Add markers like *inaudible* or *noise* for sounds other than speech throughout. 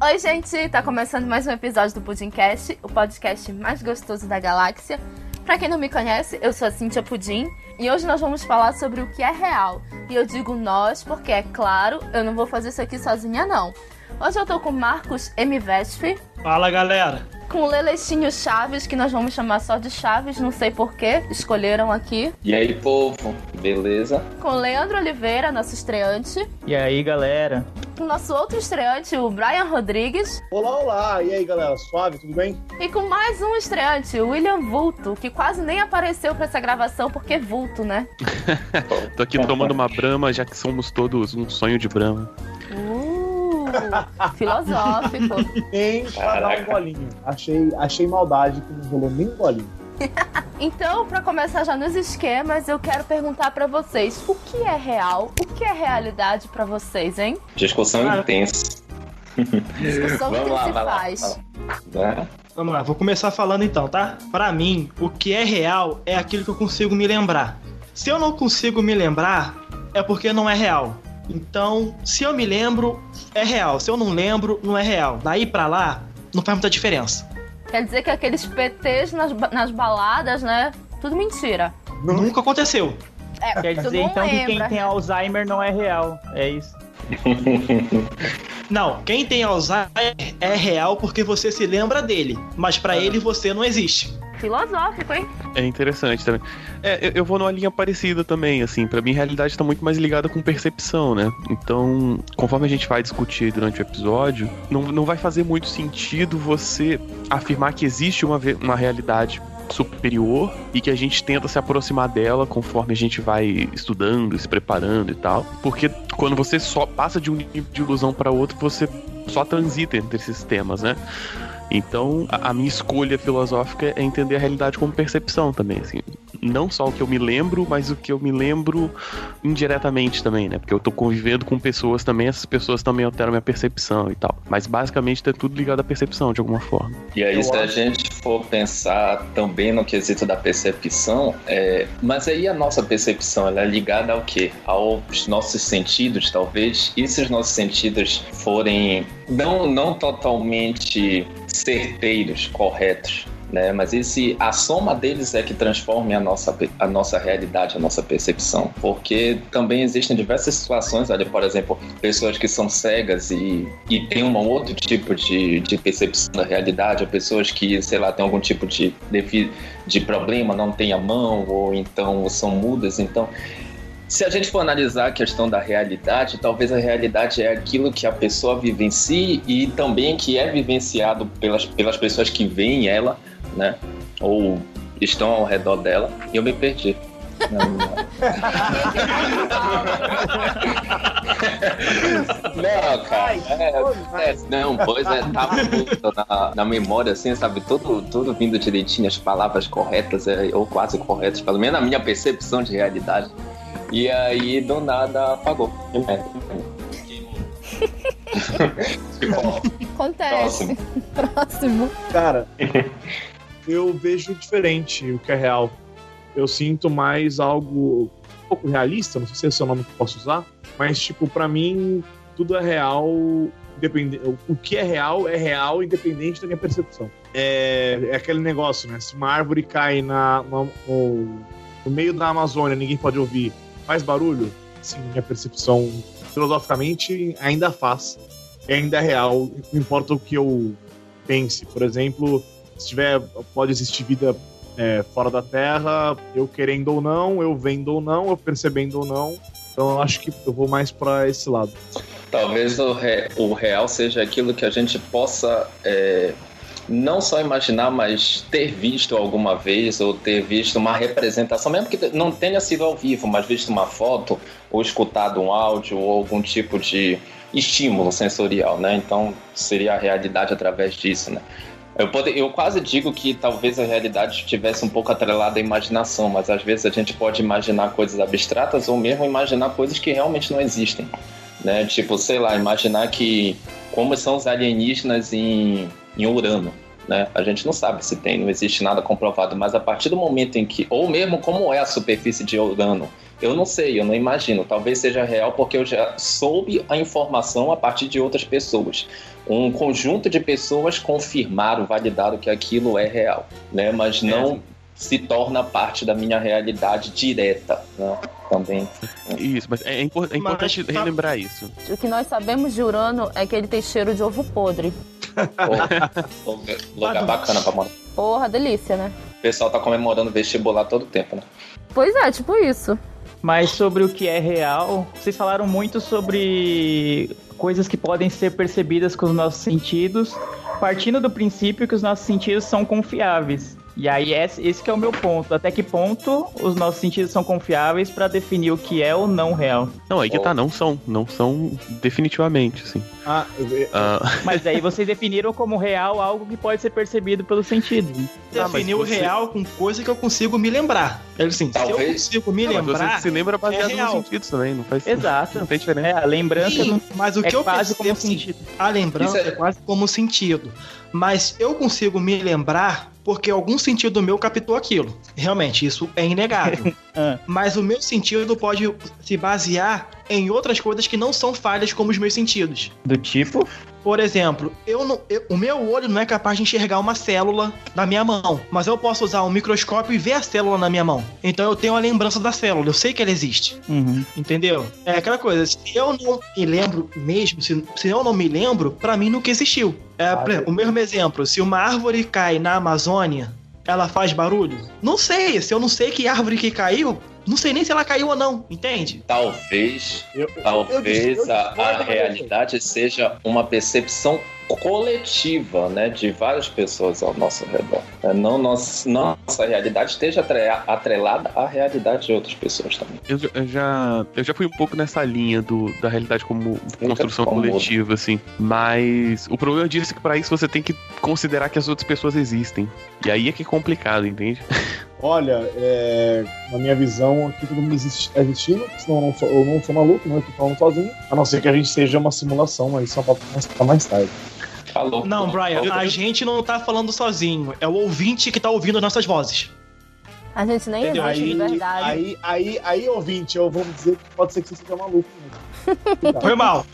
Oi, gente! Tá começando mais um episódio do Pudimcast, o podcast mais gostoso da galáxia. Pra quem não me conhece, eu sou a Cintia Pudim e hoje nós vamos falar sobre o que é real. E eu digo nós porque, é claro, eu não vou fazer isso aqui sozinha, não. Hoje eu tô com Marcos M. Vesp. Fala, galera! Com o Leleixinho Chaves, que nós vamos chamar só de Chaves, não sei porquê, escolheram aqui. E aí, povo, beleza? Com o Leandro Oliveira, nosso estreante. E aí, galera? Com o nosso outro estreante, o Brian Rodrigues. Olá, olá! E aí, galera, suave, tudo bem? E com mais um estreante, o William Vulto, que quase nem apareceu pra essa gravação porque é vulto, né? *laughs* Tô aqui tomando uma brama, já que somos todos um sonho de brama. Uh, filosófico. *laughs* Nem pra dar um golinho. Achei, achei maldade que não rolou nem um golinho. *laughs* Então, pra começar já nos esquemas, eu quero perguntar pra vocês: o que é real? O que é realidade pra vocês, hein? Discussão Ah, intensa. Discussão Vamos que lá, se vai lá, faz. Né? Vamos lá, vou começar falando então, tá? Pra mim, o que é real é aquilo que eu consigo me lembrar. Se eu não consigo me lembrar, é porque não é real. Então, se eu me lembro, é real. Se eu não lembro, não é real. Daí pra lá, não faz muita diferença. Quer dizer que aqueles PTs nas, nas baladas, né? Tudo mentira. Nunca aconteceu. É, Quer dizer então que quem lembra. tem Alzheimer não é real. É isso. *laughs* Não, quem tem Alzheimer é real porque você se lembra dele, mas pra ele você não existe. Filosófico, hein? É interessante também. É, eu- eu vou numa linha parecida também, assim. Pra mim, a realidade tá muito mais ligada com percepção, né? Então, conforme a gente vai discutir durante o episódio, não, não vai fazer muito sentido você afirmar que existe uma, uma realidade superior e que a gente tenta se aproximar dela conforme a gente vai estudando, se preparando e tal. Porque quando você só passa de um nível de ilusão para outro, você só transita entre esses temas, né? Então, a, a minha escolha filosófica é entender a realidade como percepção também, assim. Não só o que eu me lembro, mas o que eu me lembro indiretamente também, né? Porque eu tô convivendo com pessoas também, essas pessoas também alteram minha percepção e tal. Mas basicamente tá tudo ligado à percepção, de alguma forma. E aí, Eu se a acho- gente for pensar também no quesito da percepção, é... mas aí a nossa percepção ela é ligada ao quê? Aos nossos sentidos, talvez. E se os nossos sentidos forem não, não totalmente certeiros, corretos, né? Mas esse a soma deles é que transforma a nossa a nossa realidade, a nossa percepção, porque também existem diversas situações, olha, por exemplo, pessoas que são cegas e, e têm um outro tipo de, de percepção da realidade, ou pessoas que, sei lá, têm algum tipo de, de, de problema, não têm a mão, ou então são mudas, então se a gente for analisar a questão da realidade, talvez a realidade é aquilo que a pessoa vivencie e também que é vivenciado pelas, pelas pessoas que veem ela, né? Ou estão ao redor dela. E eu me perdi. Não, cara. É, é, não, pois é, tava muito na, na memória, assim, sabe? Tudo, tudo vindo direitinho, as palavras corretas, é, ou quase corretas, pelo menos na minha percepção de realidade. E aí, do nada, apagou. Que merda. Tipo, Acontece. Próximo. Cara, eu vejo diferente o que é real. Eu sinto mais algo um pouco realista, não sei se esse é o nome que eu posso usar, mas, tipo, pra mim, tudo é real. Independente, o que é real é real, independente da minha percepção. É, é aquele negócio, né? Se uma árvore cai na, na- no, no meio da Amazônia, ninguém pode ouvir, faz barulho? Sim, minha percepção, filosoficamente, ainda faz. E ainda é real, não importa o que eu pense. Por exemplo, se tiver, pode existir vida é, fora da Terra, eu querendo ou não, eu vendo ou não, eu percebendo ou não. Então eu acho que eu vou mais pra esse lado. Talvez o, re- o real seja aquilo que a gente possa é, não só imaginar, mas ter visto alguma vez ou ter visto uma representação, mesmo que não tenha sido ao vivo, mas visto uma foto ou escutado um áudio ou algum tipo de estímulo sensorial, né? Então seria a realidade através disso, né? Eu, pode, eu quase digo que talvez a realidade estivesse um pouco atrelada à imaginação, mas às vezes a gente pode imaginar coisas abstratas ou mesmo imaginar coisas que realmente não existem né? Tipo, sei lá, imaginar que como são os alienígenas em, em Urano, né? A gente não sabe se tem, não existe nada comprovado, mas a partir do momento em que, ou mesmo como é a superfície de Urano, eu não sei, eu não imagino. Talvez seja real porque eu já soube a informação a partir de outras pessoas. Um conjunto de pessoas confirmaram, validaram que aquilo é real, né? Mas não é. se torna parte da minha realidade direta, né? Também. Isso, mas é, impor é importante mas, relembrar isso. O que nós sabemos de Urano é que ele tem cheiro de ovo podre. Lugar bacana pra morar. Porra, delícia, né? O pessoal tá comemorando vestibular todo tempo, né? Pois é, tipo isso. Mas sobre o que é real, vocês falaram muito sobre coisas que podem ser percebidas com os nossos sentidos, partindo do princípio que os nossos sentidos são confiáveis. E aí esse, é o meu ponto. Até que ponto os nossos sentidos são confiáveis para definir o que é ou não real? Não, aí que tá, não são. Não são definitivamente, sim. Ah, uh... *laughs* Mas aí vocês definiram como real algo que pode ser percebido pelos sentidos. Definiu você... real com coisa que eu consigo me lembrar. Ele assim, Talvez. se eu consigo me não, lembrar. Você se lembra baseado é nos sentidos também, não faz Exato. Não tem diferença. É, a lembrança Sim, não... mas o que é eu quase como assim, sentido. A lembrança é... é quase como sentido. Mas eu consigo me lembrar porque algum sentido meu captou aquilo. Realmente, isso é inegável. *laughs* ah. Mas o meu sentido pode se basear em outras coisas que não são falhas como os meus sentidos. Do tipo? Por exemplo, eu não, eu, o meu olho não é capaz de enxergar uma célula na minha mão, mas eu posso usar um microscópio e ver a célula na minha mão. Então eu tenho a lembrança da célula, eu sei que ela existe. Uhum. Entendeu? É aquela coisa, se eu não me lembro mesmo, se, se eu não me lembro, para mim nunca existiu. É, ah, o mesmo exemplo, se uma árvore cai na Amazônia, ela faz barulho? Não sei, se eu não sei que árvore que caiu, não sei nem se ela caiu ou não, entende? Talvez, eu, talvez eu, eu, a, a realidade seja uma percepção coletiva, né, de várias pessoas ao nosso redor. É, não nossa, nossa realidade esteja atrelada à realidade de outras pessoas também. Eu, eu, já, eu já fui um pouco nessa linha do, da realidade como construção coletiva, assim. Mas o problema disso é que para isso você tem que considerar que as outras pessoas existem. E aí é que é complicado, entende? *laughs* Olha, é, na minha visão, aqui todo mundo existe, existindo, senão eu não, sou, eu não sou maluco? Eu tô falando sozinho. A não ser que a gente seja uma simulação, mas isso é pra mais tarde. Falou. Não, Brian, a gente não tá falando sozinho. É o ouvinte que tá ouvindo nossas vozes. A gente nem Entendeu? existe aí, de verdade. Aí, aí, aí, ouvinte, eu vou dizer que pode ser que você seja maluco. Né? *laughs* Foi mal.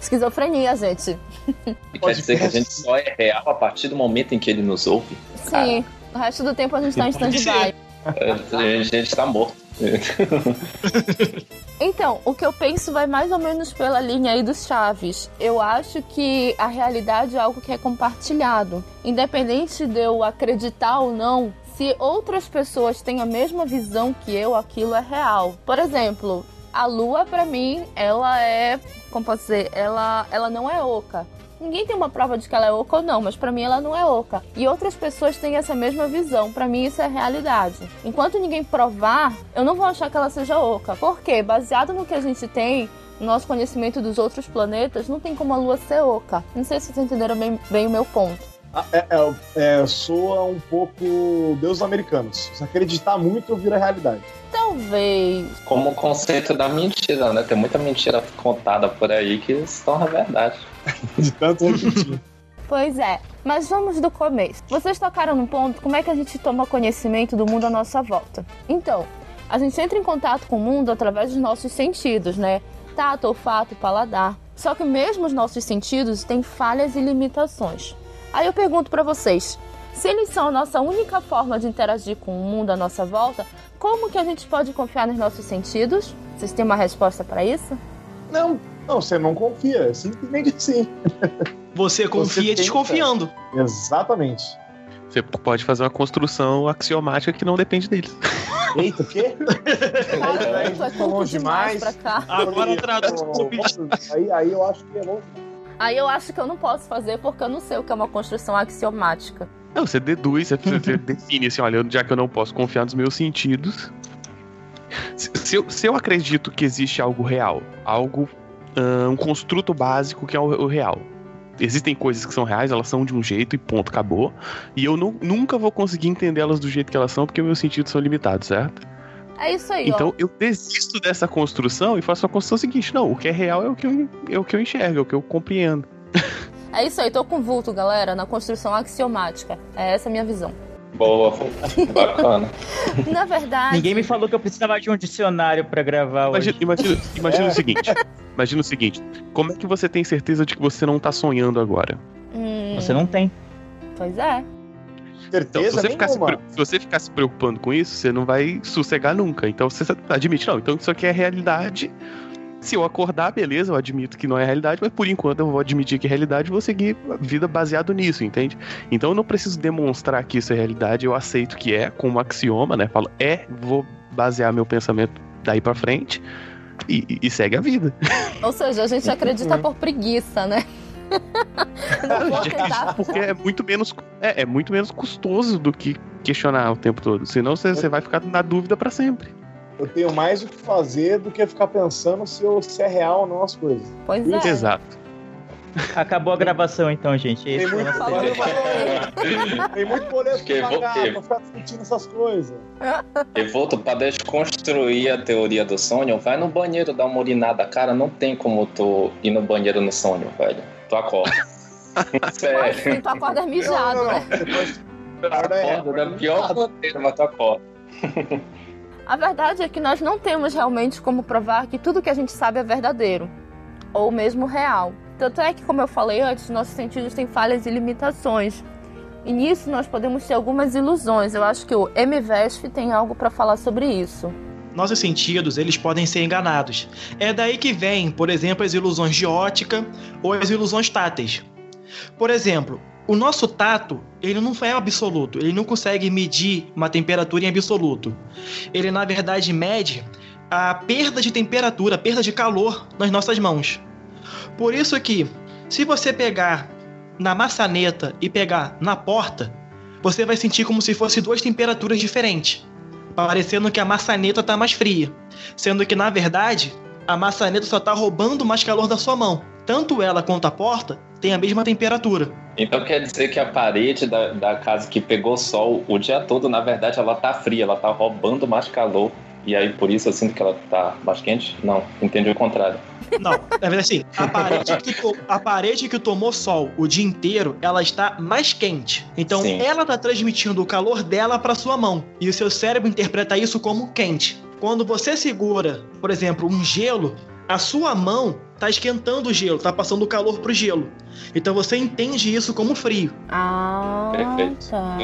Esquizofrenia, gente. E quer dizer que a gente só é real a partir do momento em que ele nos ouve? Sim. Cara. O resto do tempo a gente tá em stand-by. A gente tá morto. *laughs* Então, o que eu penso vai mais ou menos pela linha aí dos chaves. Eu acho que a realidade é algo que é compartilhado. Independente de eu acreditar ou não, se outras pessoas têm a mesma visão que eu, aquilo é real. Por exemplo, a lua para mim, ela é, como posso dizer, ela ela não é oca. Ninguém tem uma prova de que ela é oca ou não, mas para mim ela não é oca. E outras pessoas têm essa mesma visão. Para mim isso é realidade. Enquanto ninguém provar, eu não vou achar que ela seja oca. Por quê? Baseado no que a gente tem, no nosso conhecimento dos outros planetas, não tem como a Lua ser oca. Não sei se vocês entenderam bem, bem o meu ponto. Ah, é, é, é, soa um pouco Deus americanos. Se acreditar muito, vira realidade. Talvez. Como o conceito da mentira, né? Tem muita mentira contada por aí que se torna verdade. *laughs* De tanto repetir. Pois é, mas vamos do começo. Vocês tocaram no ponto como é que a gente toma conhecimento do mundo à nossa volta. Então, a gente entra em contato com o mundo através dos nossos sentidos, né? Tato, olfato, paladar. Só que mesmo os nossos sentidos têm falhas e limitações. Aí eu pergunto para vocês, se eles são a nossa única forma de interagir com o mundo à nossa volta, como que a gente pode confiar nos nossos sentidos? Vocês têm uma resposta para isso? Não, não, você não confia, é simplesmente assim. Você confia você desconfiando. Exatamente. Você pode fazer uma construção axiomática que não depende deles. Eita, o quê? É longe demais. Agora traduz. Aí, aí eu acho que é longe. Aí eu acho que eu não posso fazer porque eu não sei o que é uma construção axiomática. Não, você deduz, você, você define assim, olha, já que eu não posso confiar nos meus sentidos. Se, se, eu, se eu acredito que existe algo real, algo, um construto básico que é o, o, real. Existem coisas que são reais, elas são de um jeito e ponto, acabou. E eu não, nunca vou conseguir entendê-las do jeito que elas são porque meus sentidos são limitados, certo? É isso aí. Então ó. eu desisto dessa construção e faço a construção seguinte: não, o que é real é o que eu, é o que eu enxergo, é o que eu compreendo. É isso aí, tô com vulto, galera, na construção axiomática. É essa a minha visão. Boa, bacana. *laughs* Na verdade. Ninguém me falou que eu precisava de um dicionário pra gravar Imagina, hoje. imagina, imagina É. o seguinte. Imagina o seguinte. Como é que você tem certeza de que você não tá sonhando agora? Hum, Você não tem. Pois é. Então, se Certeza você, ficar se, nenhuma. se você ficar se preocupando com isso, você não vai sossegar nunca. Então você admite, não, então isso aqui é realidade. Se eu acordar, beleza, eu admito que não é realidade, mas por enquanto eu vou admitir que é realidade e vou seguir a vida baseado nisso, entende? Então eu não preciso demonstrar que isso é realidade, eu aceito que é, como axioma, né? Falo, é, vou basear meu pensamento daí pra frente e, e- segue a vida. *laughs* Ou seja, a gente acredita por preguiça, né? *laughs* *laughs* Porque é muito menos, é, é muito menos custoso do que questionar o tempo todo. Senão você, você vai ficar na dúvida pra sempre. Eu tenho mais o que fazer do que ficar pensando se, eu, se é real ou não as coisas. Pois é. Exato. Acabou a gravação então, gente. Tem Esse muito, boleto, tem muito boleto Acho que pagar ter. pra ficar discutindo essas coisas. *laughs* Evolto, pra desconstruir a teoria do sonho, vai no banheiro dar uma urinada. Cara, não tem como tu ir no banheiro no sonho, velho. Tu acorda. *laughs* Sério. tu acorda mijado, não, não, né? não. Depois, Tu acorda da pior maneira, mas tu acorda. *laughs* A verdade é que nós não temos realmente como provar que tudo que a gente sabe é verdadeiro. Ou mesmo real. Tanto é que, como eu falei antes, nossos sentidos têm falhas e limitações. E nisso nós podemos ter algumas ilusões. Eu acho que o MVESF tem algo para falar sobre isso. Nossos sentidos, eles podem ser enganados. É daí que vem, por exemplo, as ilusões de ótica ou as ilusões táteis. Por exemplo, o nosso tato, ele não é absoluto, ele não consegue medir uma temperatura em absoluto. Ele, na verdade, mede a perda de temperatura, a perda de calor nas nossas mãos. Por isso que, se você pegar na maçaneta e pegar na porta, você vai sentir como se fossem duas temperaturas diferentes parecendo que a maçaneta tá mais fria, sendo que na verdade a maçaneta só tá roubando mais calor da sua mão. Tanto ela quanto a porta têm a mesma temperatura. Então quer dizer que a parede da, da casa que pegou sol o dia todo, na verdade, ela tá fria, ela tá roubando mais calor. E aí por isso eu sinto que ela tá mais quente? Não, entendi o contrário. Não, na verdade assim, a parede que, a parede que tomou sol o dia inteiro, ela está mais quente. Então Sim. ela tá transmitindo o calor dela para sua mão e o seu cérebro interpreta isso como quente. Quando você segura, por exemplo, um gelo, a sua mão tá esquentando o gelo, tá passando o calor pro gelo. Então você entende isso como frio. Ah, Perfeito. tá.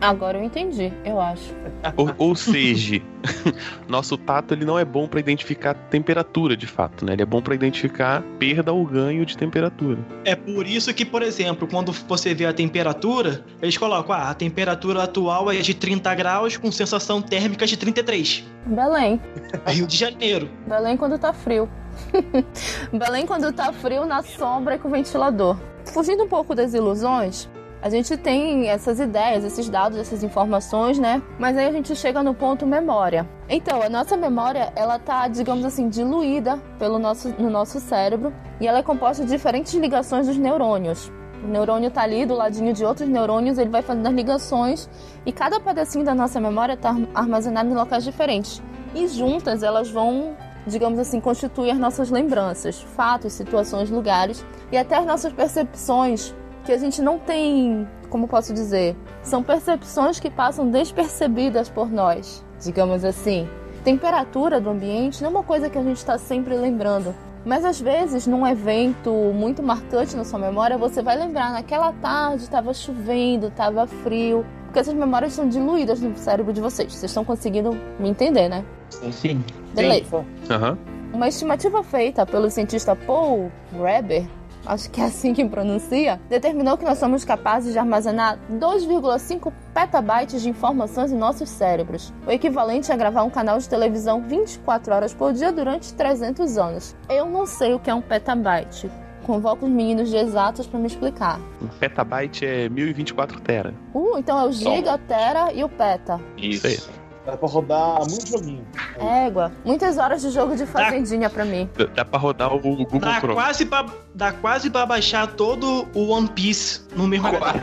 Agora eu entendi, eu acho. Ou, ou seja, *laughs* nosso tato ele não é bom pra identificar temperatura de fato, né? Ele é bom pra identificar perda ou ganho de temperatura. É por isso que, por exemplo, quando você vê a temperatura, eles colocam, ah, a temperatura atual é de 30 graus com sensação térmica de 33. Belém. Rio de Janeiro. Belém quando tá frio. *laughs* Belém quando tá frio na sombra e com ventilador. Fugindo um pouco das ilusões, a gente tem essas ideias, esses dados, essas informações, né? Mas aí a gente chega no ponto memória. Então, a nossa memória, ela tá, digamos assim, diluída pelo nosso, no nosso cérebro e ela é composta de diferentes ligações dos neurônios. O neurônio tá ali do ladinho de outros neurônios, ele vai fazendo as ligações e cada pedacinho da nossa memória tá armazenado em locais diferentes. E juntas elas vão digamos assim, constituir as nossas lembranças, fatos, situações, lugares e até as nossas percepções, que a gente não tem, como posso dizer, são percepções que passam despercebidas por nós, digamos assim. Temperatura do ambiente não é uma coisa que a gente está sempre lembrando. Mas às vezes, num evento muito marcante na sua memória, você vai lembrar, naquela tarde estava chovendo, estava frio. Porque essas memórias são diluídas no cérebro de vocês. Vocês estão conseguindo me entender, né? Sim. Beleza. Aham. Uma estimativa feita pelo cientista Paul Reber, acho que é assim que pronuncia, determinou que nós somos capazes de armazenar 2,5 petabytes de informações em nossos cérebros, o equivalente a gravar um canal de televisão 24 horas por dia durante 300 anos. Eu não sei o que é um petabyte. Convoco os meninos de exatas para me explicar. Um petabyte é 1024 tera. Uh, então é o giga, tera e o peta. Isso. Dá pra rodar muito joguinho. Égua, muitas horas de jogo de fazendinha pra mim. Dá- Dá pra rodar o Google Dá Chrome. quase, pra, dá quase pra baixar todo o One Piece no mesmo lugar.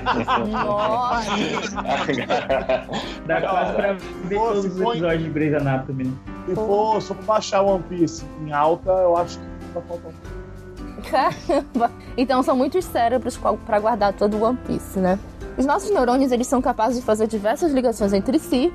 Nossa! Dá quase pra ver Pô, todos os episódios de Grey's Anatomy. né? Se for, se for baixar One Piece em alta, eu acho que vai faltar um pouco. Caramba! Então são muitos cérebros para guardar todo o One Piece, né? Os nossos neurônios eles são capazes de fazer diversas ligações entre si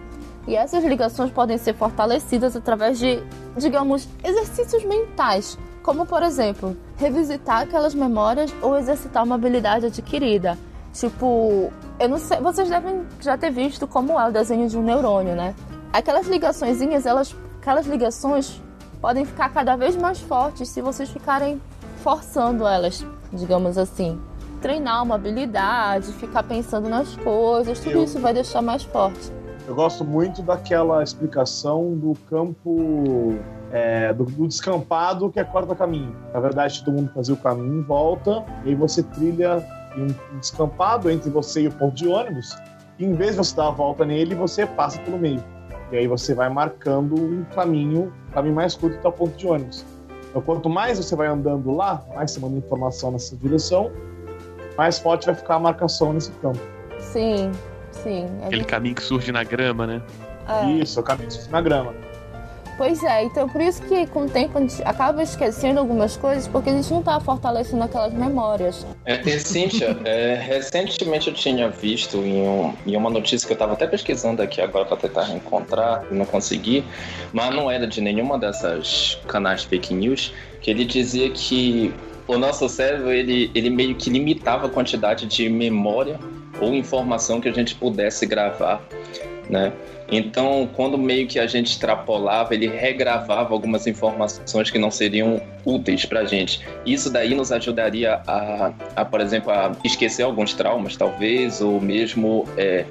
e essas ligações podem ser fortalecidas através de, digamos, exercícios mentais, como por exemplo, revisitar aquelas memórias ou exercitar uma habilidade adquirida. Tipo, eu não sei, vocês devem já ter visto como é o desenho de um neurônio, né? Aquelas ligaçõezinhas, elas, aquelas ligações podem ficar cada vez mais fortes se vocês ficarem forçando elas, digamos assim. Treinar uma habilidade, ficar pensando nas coisas, tudo eu, isso vai deixar mais forte. Eu gosto muito daquela explicação do campo é, do, do, descampado que é corta caminho. Na verdade, todo mundo fazia o caminho em volta, e aí você trilha um, descampado entre você e o ponto de ônibus, e em vez de você dar a volta nele, você passa pelo meio. E aí você vai marcando um caminho, um caminho mais curto até o ponto de ônibus. Então, quanto mais você vai andando lá, mais você manda informação nessa direção, mais forte vai ficar a marcação nesse campo. Sim, sim. É Aquele caminho que surge na grama, né? É. Isso, o caminho que surge na grama. Pois é, então por isso que com o tempo a gente acaba esquecendo algumas coisas, porque a gente não tá fortalecendo aquelas memórias. É, e Cíntia, é, recentemente eu tinha visto em, um, em, uma notícia que eu tava até pesquisando aqui agora para tentar reencontrar, e não consegui, mas não era de nenhuma dessas canais fake news, que ele dizia que o nosso cérebro ele, ele meio que limitava a quantidade de memória ou informação que a gente pudesse gravar, né? Então, quando meio que a gente extrapolava, ele regravava algumas informações que não seriam úteis para a gente. Isso daí nos ajudaria a, a, por exemplo, a esquecer alguns traumas, talvez, ou mesmo é,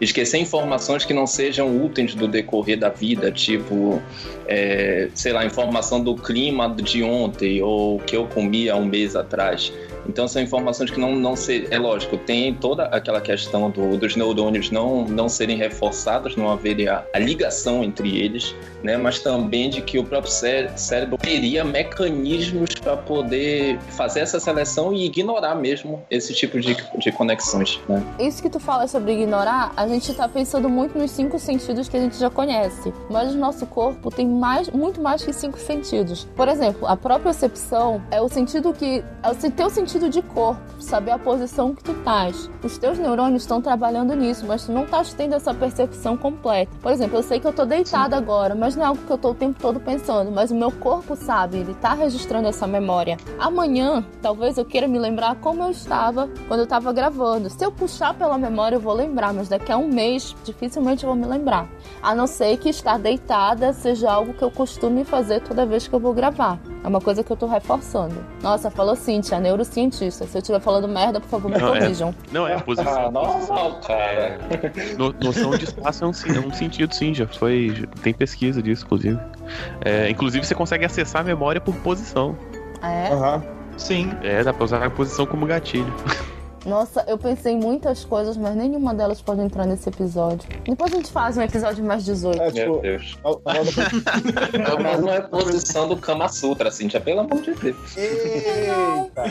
esquecer informações que não sejam úteis do decorrer da vida, tipo, é, sei lá, informação do clima de ontem ou que eu comi há um mês atrás. Então são informações que não, não ser. É lógico, tem toda aquela questão do, dos neurônios não, não serem reforçados, não haver a, a ligação entre eles, né? Mas também de que o próprio cé cérebro teria mecanismos para poder fazer essa seleção e ignorar mesmo esse tipo de, de conexões. Né? Isso que tu fala sobre ignorar, a gente está pensando muito nos cinco sentidos que a gente já conhece, mas o nosso corpo tem mais, muito mais que cinco sentidos. Por exemplo, a própria percepção é o sentido que é o teu sentido sentido de corpo, saber a posição que tu estás. Os teus neurônios estão trabalhando nisso, mas tu não estás tendo essa percepção completa. Por exemplo, eu sei que eu tô deitada agora, mas não é algo que eu tô o tempo todo pensando, mas o meu corpo sabe, ele tá registrando essa memória. Amanhã, talvez eu queira me lembrar como eu estava quando eu estava gravando. Se eu puxar pela memória, eu vou lembrar, mas daqui a um mês, dificilmente eu vou me lembrar. A não ser que estar deitada seja algo que eu costume fazer toda vez que eu vou gravar. É uma coisa que eu tô reforçando. Nossa, falou Cintia, neurocientista. Se eu estiver falando merda, por favor, me não, é. corrijam. É, não, é a posição. Ah, nossa, cara. No, noção de espaço é um, é um sentido, sim, já foi. Tem pesquisa disso, inclusive. É, inclusive, você consegue acessar a memória por posição. É? Uhum. Sim. É, dá pra usar a posição como gatilho. *laughs* Nossa, eu pensei em muitas coisas, mas nenhuma delas pode entrar nesse episódio. Depois a gente faz um episódio mais 18. É, tipo, Meu Deus. mas *laughs* não é posição do Kama Sutra, já pelo amor de Deus. Eita.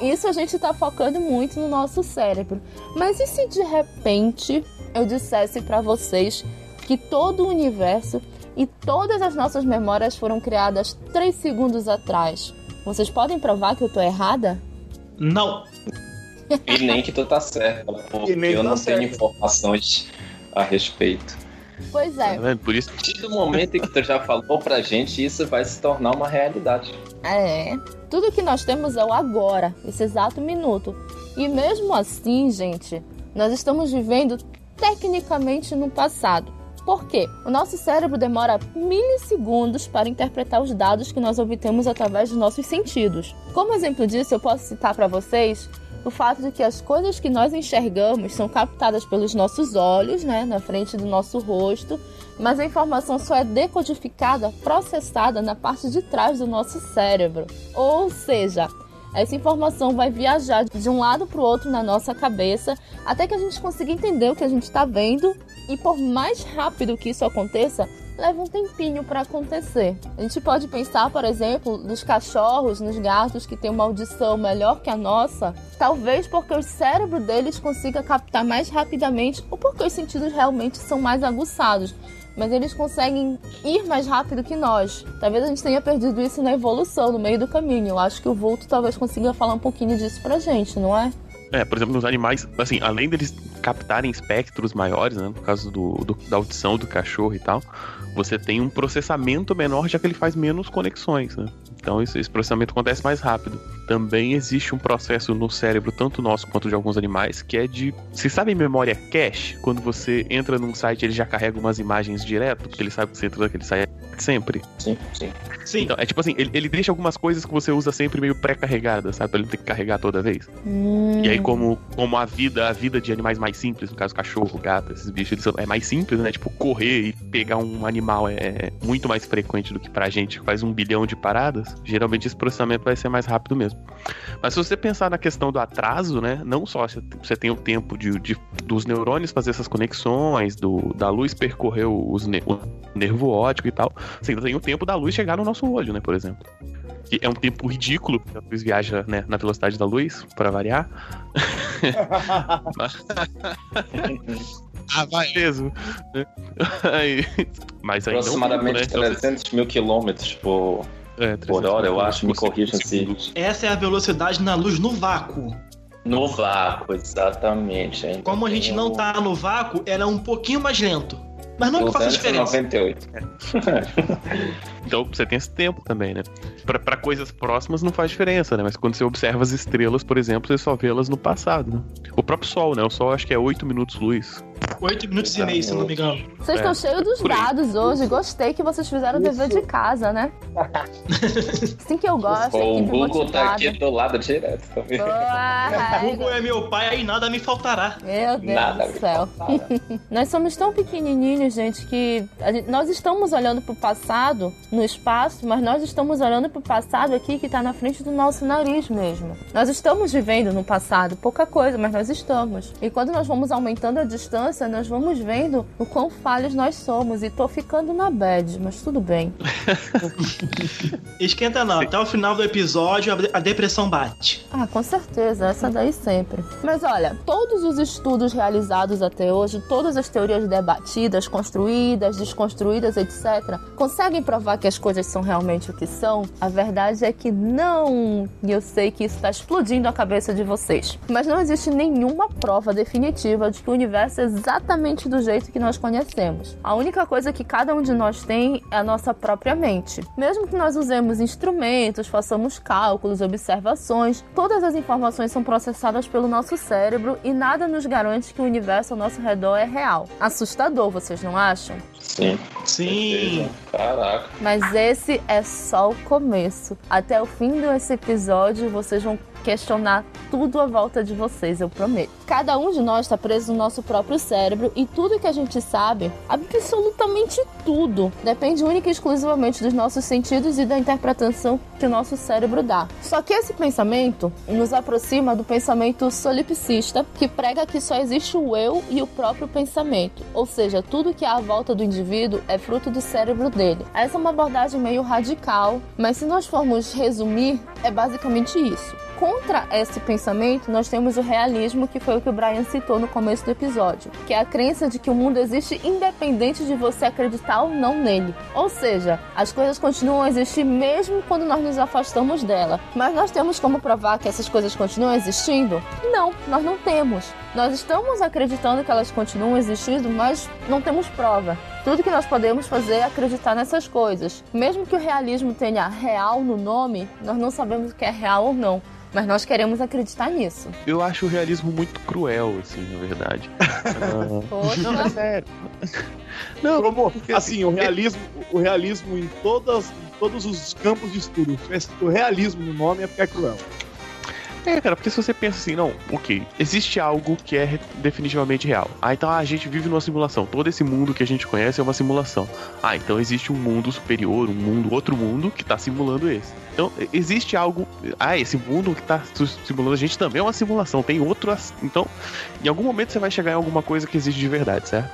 Isso a gente tá focando muito no nosso cérebro. Mas e se de repente eu dissesse para vocês que todo o universo e todas as nossas memórias foram criadas 3 segundos atrás? Vocês podem provar que eu tô errada? Não. E nem que tu tá certo, *laughs* porque eu tá não certo. tenho informações a respeito. Pois é. Tá Por isso, a partir do momento em que tu já falou pra gente, isso vai se tornar uma realidade. É. Tudo que nós temos é o agora, esse exato minuto. E mesmo assim, gente, nós estamos vivendo tecnicamente no passado. Por quê? O nosso cérebro demora milissegundos para interpretar os dados que nós obtemos através dos nossos sentidos. Como exemplo disso, eu posso citar para vocês o fato de que as coisas que nós enxergamos são captadas pelos nossos olhos, né, na frente do nosso rosto, mas a informação só é decodificada, processada na parte de trás do nosso cérebro. Ou seja, essa informação vai viajar de um lado para o outro na nossa cabeça até que a gente consiga entender o que a gente está vendo e por mais rápido que isso aconteça, leva um tempinho para acontecer. A gente pode pensar, por exemplo, nos cachorros, nos gatos que têm uma audição melhor que a nossa, talvez porque o cérebro deles consiga captar mais rapidamente ou porque os sentidos realmente são mais aguçados. Mas eles conseguem ir mais rápido que nós. Talvez a gente tenha perdido isso na evolução, no meio do caminho. Eu acho que o vulto talvez consiga falar um pouquinho disso pra gente, não é? É, por exemplo, nos animais, assim, além deles captarem espectros maiores, né, no caso do, do, da audição do cachorro e tal, você tem um processamento menor, já que ele faz menos conexões, né? Então esse, esse, processamento acontece mais rápido. Também existe um processo no cérebro, tanto nosso quanto de alguns animais, que é de. Vocês sabem memória cache? Quando você entra num site, ele já carrega umas imagens direto, porque ele sabe que você entra naquele site sempre. Sim, sim. Sim. Então, é tipo assim, ele, ele deixa algumas coisas que você usa sempre meio pré-carregadas, sabe? Pra ele não ter que carregar toda vez. Hum. E aí, como, como a vida, a vida de animais mais simples, no caso cachorro, gato, esses bichos, eles são, é mais simples, né? Tipo, correr e pegar um animal é muito mais frequente do que pra gente, que faz um bilhão de paradas. Geralmente esse processamento vai ser mais rápido mesmo. Mas se você pensar na questão do atraso, né? Não só você tem o tempo de, de dos neurônios fazer essas conexões, do, da luz percorrer os, o nervo óptico e tal, você ainda tem o tempo da luz chegar no nosso olho, né? Por exemplo. Que é um tempo ridículo, porque a luz viaja né, na velocidade da luz, para variar. *laughs* ah, vai mesmo. Aí, mas aí Aproximadamente não, né? 300 mil quilômetros por, é, por hora, eu acho. Me corrijam se. Essa é a velocidade na luz no vácuo. No vácuo, exatamente. Ainda Como a gente tem não tá no vácuo, ela é um pouquinho mais lento. Mas não que faça diferença. 298. *laughs* Então você tem esse tempo também, né? Pra, pra coisas próximas não faz diferença, né? Mas quando você observa as estrelas, por exemplo, você só vê elas no passado, né? O próprio Sol, né? O Sol acho que é 8 minutos luz. 8 minutos e meio, se não me engano. Vocês É, estão cheios dos dados hoje. Gostei que vocês fizeram o dever de casa, né? *laughs* Assim que eu gosto, o equipe Google motivada. tá aqui do lado direto. Vendo? Boa, *laughs* Google é meu pai, aí nada me faltará. Meu Deus Nada do céu. *laughs* Nós somos tão pequenininhos, gente, que a gente- nós estamos olhando pro passado no espaço, mas nós estamos olhando pro passado aqui que tá na frente do nosso nariz mesmo. Nós estamos vivendo no passado, pouca coisa, mas nós estamos. E quando nós vamos aumentando a distância, nós vamos vendo o quão falhos nós somos. E tô ficando na bad, mas tudo bem. *laughs* Esquenta não, até o final do episódio a- a depressão bate. Ah, com certeza, essa daí sempre. Mas olha, todos os estudos realizados até hoje, todas as teorias debatidas, construídas, desconstruídas, etc., conseguem provar que as coisas são realmente o que são? A verdade é que não. E eu sei que isso está explodindo a cabeça de vocês. Mas não existe nenhuma prova definitiva de que o universo é exatamente do jeito que nós conhecemos. A única coisa que cada um de nós tem é a nossa própria mente. Mesmo que nós usemos instrumentos, façamos cálculos, observações, todas as informações são processadas pelo nosso cérebro e nada nos garante que o universo ao nosso redor é real. Assustador, vocês não acham? Sim. Sim. Caraca. Mas esse é só o começo. Até o fim desse episódio, vocês vão questionar tudo à volta de vocês, eu prometo. Cada um de nós está preso no nosso próprio cérebro e tudo que a gente sabe, absolutamente tudo, depende única e exclusivamente dos nossos sentidos e da interpretação que o nosso cérebro dá. Só que esse pensamento nos aproxima do pensamento solipsista, que prega que só existe o eu e o próprio pensamento, ou seja, tudo que há à volta do indivíduo é fruto do cérebro dele. Essa é uma abordagem meio radical, mas se nós formos resumir, é basicamente isso. Contra esse pensamento, nós temos o realismo, que foi o que o Brian citou no começo do episódio, que é a crença de que o mundo existe independente de você acreditar ou não nele. Ou seja, as coisas continuam a existir mesmo quando nós nos afastamos dela. Mas nós temos como provar que essas coisas continuam existindo? Não, nós não temos. Nós estamos acreditando que elas continuam existindo, mas não temos prova. Tudo que nós podemos fazer é acreditar nessas coisas. Mesmo que o realismo tenha real no nome, nós não sabemos o que é real ou não. Mas nós queremos acreditar nisso. Eu acho o realismo muito cruel, assim, na verdade. *laughs* Ah, não, é Poxa, sério. Não, Como, porque, assim, o realismo, o realismo em, todas, em todos os campos de estudo. Se o realismo no nome é porque é cruel. É, cara, porque se você pensa assim, não, ok, existe algo que é definitivamente real. Ah, então a gente vive numa simulação. Todo esse mundo que a gente conhece é uma simulação. Ah, então existe um mundo superior, um mundo, outro mundo que tá simulando esse. Então, existe algo. Ah, esse mundo que tá su- simulando a gente também é uma simulação. Tem outro. Então, em algum momento você vai chegar em alguma coisa que existe de verdade, certo?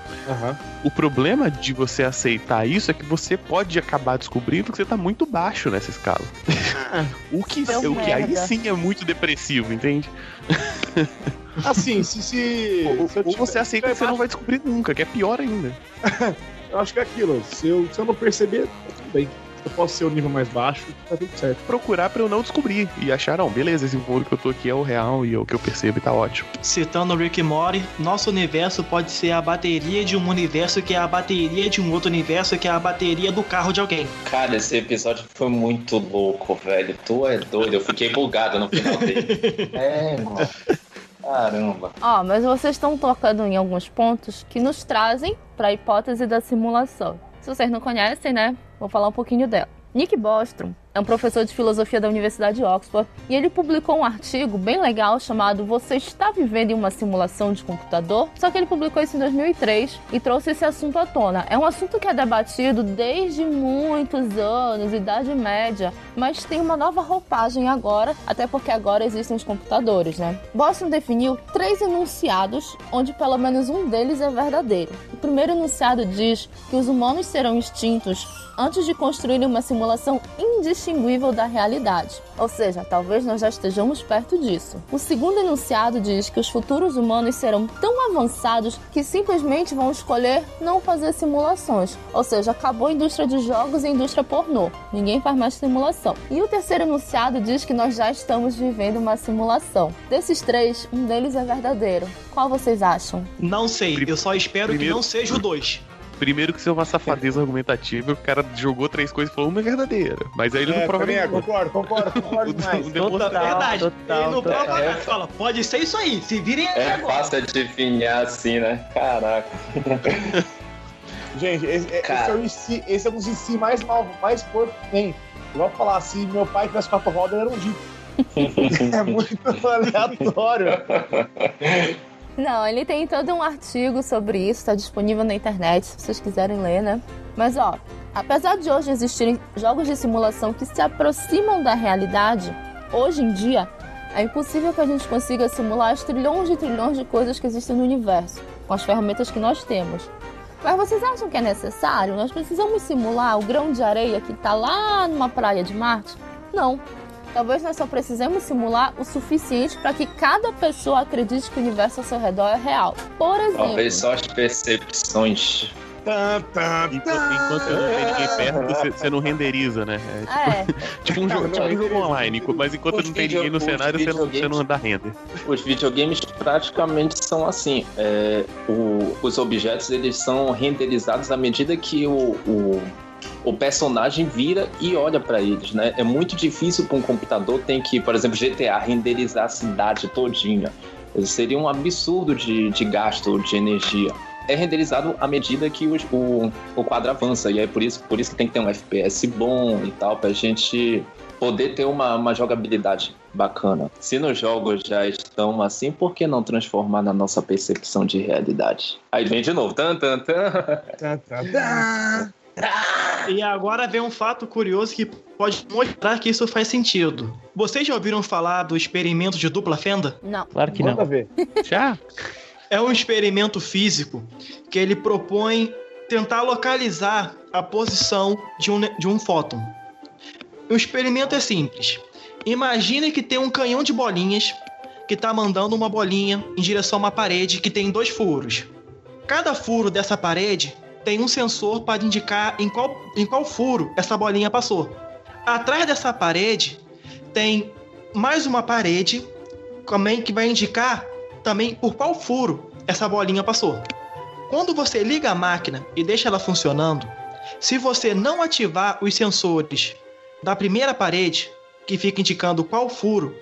O problema de você aceitar isso é que você pode acabar descobrindo que você tá muito baixo nessa escala. *laughs* o que, Seu o que aí sim é muito depressivo, entende? *laughs* Assim, se. se, Ou, se ou tiver- você aceita que você não vai descobrir nunca, que é pior ainda. *laughs* Eu acho que é aquilo. Se eu, se eu não perceber, tá tudo bem. Eu posso ser o nível mais baixo, tá tudo certo. Procurar pra eu não descobrir e achar, não, beleza, esse mundo que eu tô aqui é o real e é o que eu percebo e tá ótimo. Citando Rick Morty, nosso universo pode ser a bateria de um universo que é a bateria de um outro universo que é a bateria do carro de alguém. Cara, esse episódio foi muito louco, velho. Tu é doido, eu fiquei bugado no final dele. *laughs* É, mano. Caramba. Ó, mas vocês estão tocando em alguns pontos que nos trazem para a hipótese da simulação. Se vocês não conhecem, né, vou falar um pouquinho dela. Nick Bostrom é um professor de filosofia da Universidade de Oxford e ele publicou um artigo bem legal chamado Você está vivendo em uma simulação de computador? Só que ele publicou isso em 2003 e trouxe esse assunto à tona. É um assunto que é debatido desde muitos anos, Idade Média, mas tem uma nova roupagem agora, até porque agora existem os computadores, né? Bostrom definiu três enunciados, onde pelo menos um deles é verdadeiro. O primeiro enunciado diz que os humanos serão extintos antes de construírem uma simulação indistinguível da realidade. Ou seja, talvez nós já estejamos perto disso. O segundo enunciado diz que os futuros humanos serão tão avançados que simplesmente vão escolher não fazer simulações. Ou seja, acabou a indústria de jogos e a indústria pornô. Ninguém faz mais simulação. E o terceiro enunciado diz que nós já estamos vivendo uma simulação. Desses três, um deles é verdadeiro. Qual vocês acham? Não sei, eu só espero Primeiro- que não seja o 2. Primeiro que isso é uma safadeza *laughs* argumentativa, o cara jogou três coisas e falou uma é verdadeira. Mas aí ele não prova é, nenhuma. concordo, concordo, concordo *laughs* demais. Demonstra Total. Verdade. total, Ele não total. prova nada. Fala, pode ser isso aí. Se virem aí É agora. fácil adivinhar assim, né? Caraca. *laughs* Gente, esse, esse Cara. é o IC, esse é um dos IC mais mal, mais porco que tem. Eu vou falar, se meu pai tivesse quatro rodas, era um Jeep. é muito aleatório. Não, ele tem todo um artigo sobre isso, está disponível na internet, se vocês quiserem ler, né? Mas ó, apesar de hoje existirem jogos de simulação que se aproximam da realidade, hoje em dia é impossível que a gente consiga simular as trilhões e trilhões de coisas que existem no universo, com as ferramentas que nós temos. Mas vocês acham que é necessário? Nós precisamos simular o grão de areia que está lá numa praia de Marte? Não. Talvez nós só precisemos simular o suficiente para que cada pessoa acredite que o universo ao seu redor é real. Por exemplo, Talvez só as percepções. Tá, tá, Enquanto, enquanto não tem ninguém perto, você, não renderiza, né? É tipo, é, *laughs* tipo um, jogo, tipo um jogo online, mas enquanto Os não tem ninguém no cenário, você não, você não anda render. Os videogames praticamente são assim. é, o- os objetos eles são renderizados à medida que o, o, o personagem vira e olha pra eles, né? É muito difícil para um computador tem que, por exemplo, GTA renderizar a cidade todinha. Seria um absurdo de, de gasto de energia. É renderizado à medida que o, o, o quadro avança. E é por isso, por isso que tem que ter um FPS bom e tal, pra gente poder ter uma, uma jogabilidade bacana. Se nos jogos já estão assim, por que não transformar na nossa percepção de realidade? Aí vem de novo. Tan, tan, tan. tá, tá, tá. E agora vem um fato curioso que pode mostrar que isso faz sentido. Vocês já ouviram falar do experimento de dupla fenda? não. Claro que Manda não. ver. Já? É um experimento físico que ele propõe tentar localizar a posição de um, de um fóton. O experimento é simples. Imagine que tem um canhão de bolinhas que está mandando uma bolinha em direção a uma parede que tem dois furos. Cada furo dessa parede tem um sensor para indicar em qual, em qual furo essa bolinha passou. Atrás dessa parede tem mais uma parede também que vai indicar também por qual furo essa bolinha passou. Quando você liga a máquina e deixa ela funcionando, se você não ativar os sensores da primeira parede, que fica indicando qual furo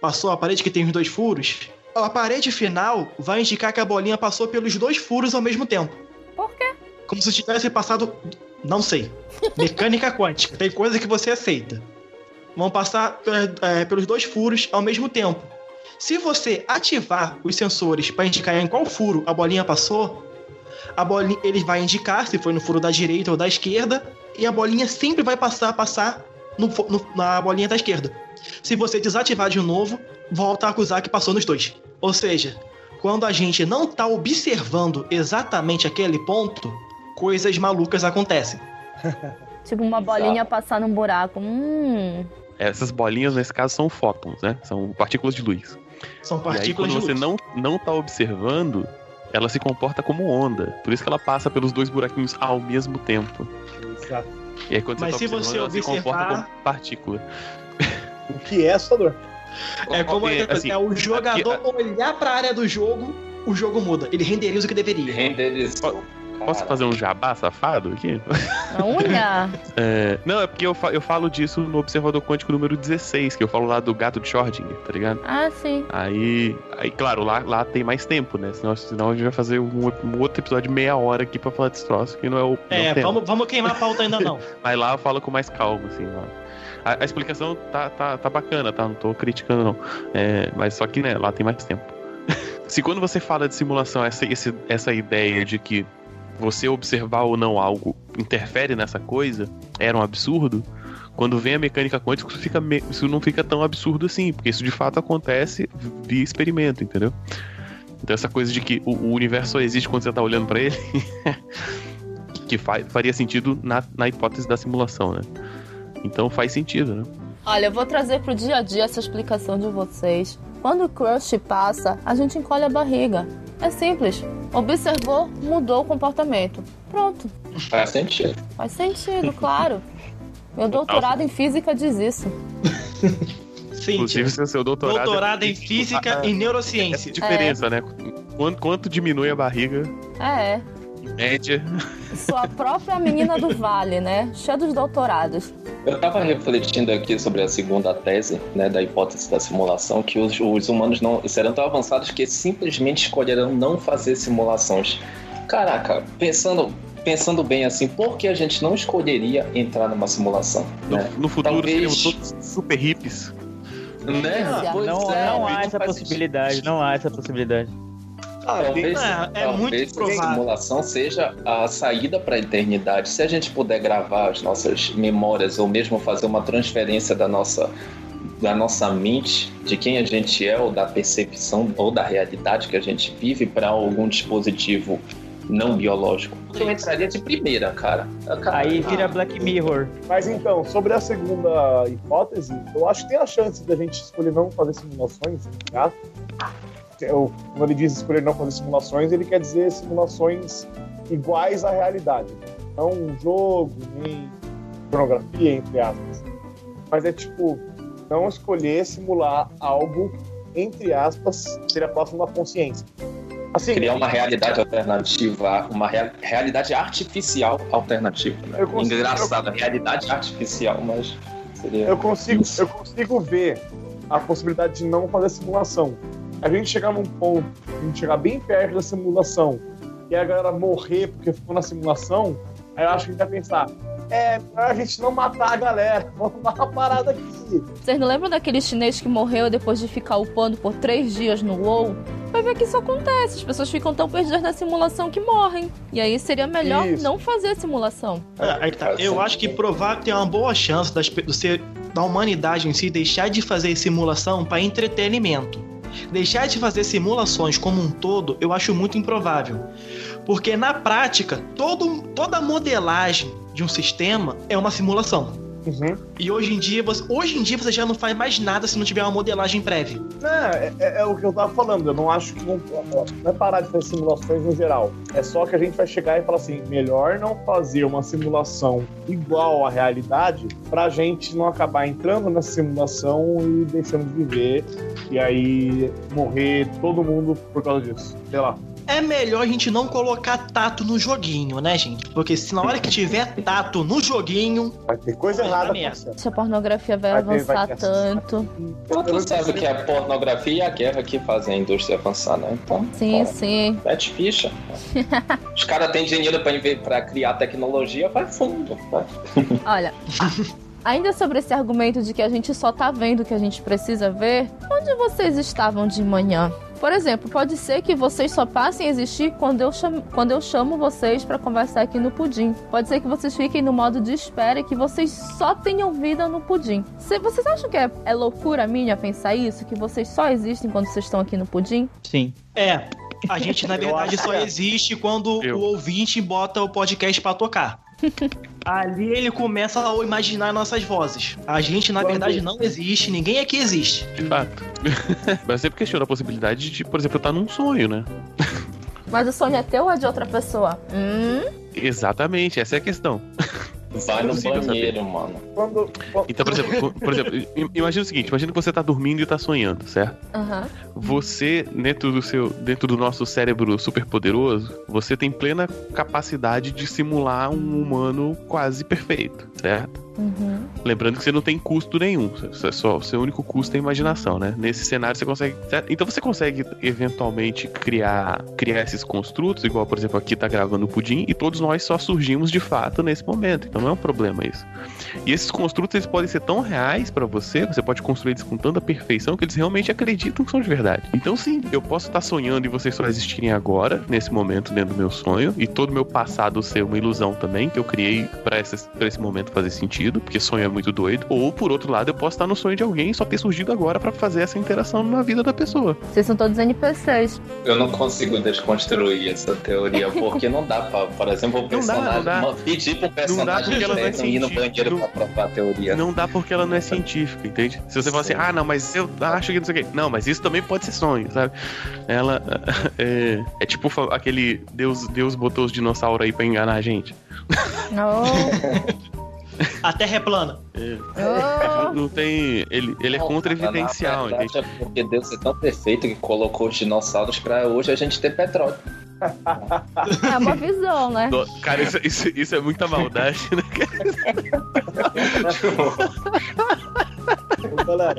passou a parede que tem os dois furos, a parede final vai indicar que a bolinha passou pelos dois furos ao mesmo tempo. Por quê? Como se tivesse passado. Não sei. Mecânica *laughs* quântica. Tem coisa que você aceita. Vão passar é, é, pelos dois furos ao mesmo tempo. Se você ativar os sensores para indicar em qual furo a bolinha passou, a bolinha, ele vai indicar se foi no furo da direita ou da esquerda, e a bolinha sempre vai passar passar no no- na bolinha da esquerda. Se você desativar de novo, volta a acusar que passou nos dois. Ou seja, quando a gente não está observando exatamente aquele ponto, coisas malucas acontecem. *laughs* Tipo uma Exato. bolinha passar num buraco. Hum. Essas bolinhas, nesse caso, são fótons, né? São partículas de luz. São e aí, partículas quando de você luz. não, não tá observando, ela se comporta como onda. Por isso que ela passa pelos dois buraquinhos ao mesmo tempo. Exato. E aí quando Mas você, se tá você ela se comporta observar- como partícula. *laughs* O que é assustador. É como É, é, assim, é o jogador olhar pra área do jogo, o jogo muda. Ele renderiza o que deveria. Renderizou. Posso Cara, fazer um jabá safado aqui? Olha! *laughs* É, não, é porque eu, fa- eu falo disso no Observador Quântico número 16, que eu falo lá do gato de Schrödinger, tá ligado? Ah, sim. Aí, aí claro, lá, lá tem mais tempo, né? Senão, senão a gente vai fazer um, um outro episódio de meia hora aqui pra falar desse troço, que não é o. É, o tema. vamos, vamos queimar a pauta ainda não. *laughs* Mas lá eu falo com mais calma, assim. Lá. A, a explicação tá, tá, tá bacana, tá? Não tô criticando, não. É, mas só que, né, lá tem mais tempo. *laughs* Se quando você fala de simulação, essa, esse- essa ideia de que você observar ou não algo interfere nessa coisa, era um absurdo. Quando vem a mecânica quântica, isso, fica me- isso não fica tão absurdo assim, porque isso de fato acontece via experimento, entendeu? Então essa coisa de que o, o universo só existe quando você tá olhando pra ele, *laughs* que fa- faria sentido na, na hipótese da simulação, né? Então faz sentido, né? Olha, eu vou trazer pro dia a dia essa explicação de vocês. Quando o crush passa, a gente encolhe a barriga. É simples. Observou, mudou o comportamento. Pronto. Faz sentido. Faz sentido, claro. Meu doutorado em física diz isso. Cíntia, Inclusive, seu, seu doutorado. doutorado é- em física Ah, e Essa neurociência. diferença, né? Quanto, quanto diminui a barriga, É, em média. sou a própria menina do vale, né? Cheia dos doutorados. Eu estava refletindo aqui sobre a segunda tese, né, da hipótese da simulação, que os, os humanos não serão tão avançados que simplesmente escolherão não fazer simulações. Caraca, pensando, pensando bem assim, por que a gente não escolheria entrar numa simulação? No, né? no futuro Talvez- todos super hippies. Né? Pois não, é, não há não essa possibilidade, sentido. não há essa possibilidade. Ah, Talvez, É, é talvez muito a simulação seja a saída para a eternidade. Se a gente puder gravar as nossas memórias ou mesmo fazer uma transferência da nossa da nossa mente, de quem a gente é ou da percepção ou da realidade que a gente vive para algum dispositivo não biológico. Eu entraria de primeira, cara. Cara, Aí vira Black Mirror. Mas então, sobre a segunda hipótese, eu acho que tem a chance da gente escolher não fazer simulações, aspas. Eu, quando ele diz escolher não fazer simulações, ele quer dizer simulações iguais à realidade. Não um jogo, nem pornografia, entre aspas. Mas é tipo, não escolher simular algo, entre aspas, seria próximo da consciência. Assim, criar uma realidade alternativa, uma rea- realidade artificial alternativa. Né? Eu consigo- Engraçado, realidade artificial, mas seria. eu consigo, eu consigo ver a possibilidade de não fazer simulação. A gente chegar num ponto, a gente chegar bem perto da simulação e a galera morrer porque ficou na simulação, aí eu acho que a gente vai pensar, é melhor a gente não matar a galera, *laughs* vamos dar uma parada aqui. Vocês não lembram daquele chinês que morreu depois de ficar upando por três dias no WoW? Vai ver que isso acontece. As pessoas ficam tão perdidas na simulação que morrem. E aí seria melhor Isso. não fazer a simulação. É, tá. Eu acho que provar tem uma boa chance das, do ser, da humanidade em si deixar de fazer simulação para entretenimento. Deixar de fazer simulações como um todo, eu acho muito improvável. Porque na prática, todo, toda modelagem de um sistema é uma simulação. E hoje em dia, você, hoje em dia você já não faz mais nada se não tiver uma modelagem prévia. Não, é, é- é o que eu tava falando. Eu não acho que não, não é parar de fazer simulações no geral. É só que a gente vai chegar e falar assim: melhor não fazer uma simulação igual à realidade pra gente não acabar entrando nessa simulação e deixando de viver. E aí morrer todo mundo por causa disso. Sei lá. É melhor a gente não colocar tato no joguinho, né, gente? Porque se na hora que tiver tato no joguinho, Vai ter coisa Vai errada acontecendo. Se a pornografia vai, Vai ter- avançar vai ter tanto. Tu sabe que é a pornografia e a guerra que fazem a indústria avançar, né? Então, Sim, sim. mete ficha. *laughs* Os caras têm dinheiro pra, pra criar tecnologia, vai fundo. Vai. *laughs* Olha, ainda sobre esse argumento de que a gente só tá vendo o que a gente precisa ver, onde vocês estavam de manhã? Por exemplo, pode ser que vocês só passem a existir quando eu chamo, quando eu chamo vocês pra conversar aqui no Pudim. Pode ser que vocês fiquem no modo de espera e que vocês só tenham vida no Pudim. Se, vocês acham que é, é loucura minha pensar isso? Que vocês só existem quando vocês estão aqui no Pudim? Sim. é. A gente, na *laughs* verdade, só é. existe quando Eu. o ouvinte bota o podcast pra tocar. Ali ele começa a imaginar nossas vozes. A gente, na Quando- verdade, não existe, ninguém aqui existe. De fato. *laughs* Mas sempre questiono a possibilidade de, por exemplo, eu estar num sonho, né? Mas o sonho é teu ou é de outra pessoa? Hum? Exatamente, essa é a questão. *laughs* Vai no banheiro, mano. Quando, quando- Então, por exemplo, por exemplo, im- imagina o seguinte, imagina que você tá dormindo e tá sonhando, certo? Aham. Você, dentro do seu, dentro do nosso cérebro superpoderoso, você tem plena capacidade de simular um humano quase perfeito, certo? Uhum. Lembrando que você não tem custo nenhum, você- só o seu único custo é a imaginação, né? Nesse cenário você consegue, certo? então você consegue eventualmente criar, criar esses construtos, igual por exemplo aqui tá gravando o pudim, e todos nós só surgimos de fato nesse momento, então não é um problema isso. E esses construtos eles podem ser tão reais pra você, você pode construir eles com tanta perfeição que eles realmente acreditam que são de verdade. Então sim, eu posso estar sonhando e vocês só existirem agora, nesse momento, dentro do meu sonho, e todo o meu passado ser uma ilusão também, que eu criei pra esse, pra esse momento fazer sentido, porque sonho é muito doido. Ou, por outro lado, eu posso estar no sonho de alguém e só ter surgido agora pra fazer essa interação na vida da pessoa. Vocês são todos NPCs. Eu não consigo desconstruir essa teoria, *laughs* porque não dá pra, por exemplo, o Não dá, personagem. não dá. uma- pedir pro dá personagem porque ela não é externo ir no científica, banheiro não- pra provar a teoria. Não dá porque ela não é científica, entende? Se você falar assim, Sim. ah, não, mas eu acho que não sei o quê. Não, mas isso também pode ser sonho, sabe? Ela *laughs* é, é tipo aquele Deus, Deus botou os dinossauros aí pra enganar a gente. Oh, *laughs* A Terra é plana. Oh. Não tem. Ele, ele é contra-evidencial, é porque Deus é tão perfeito que colocou os dinossauros pra hoje a gente ter petróleo. É uma visão, né? No- Cara, isso, isso, isso é muita maldade, né? Galera,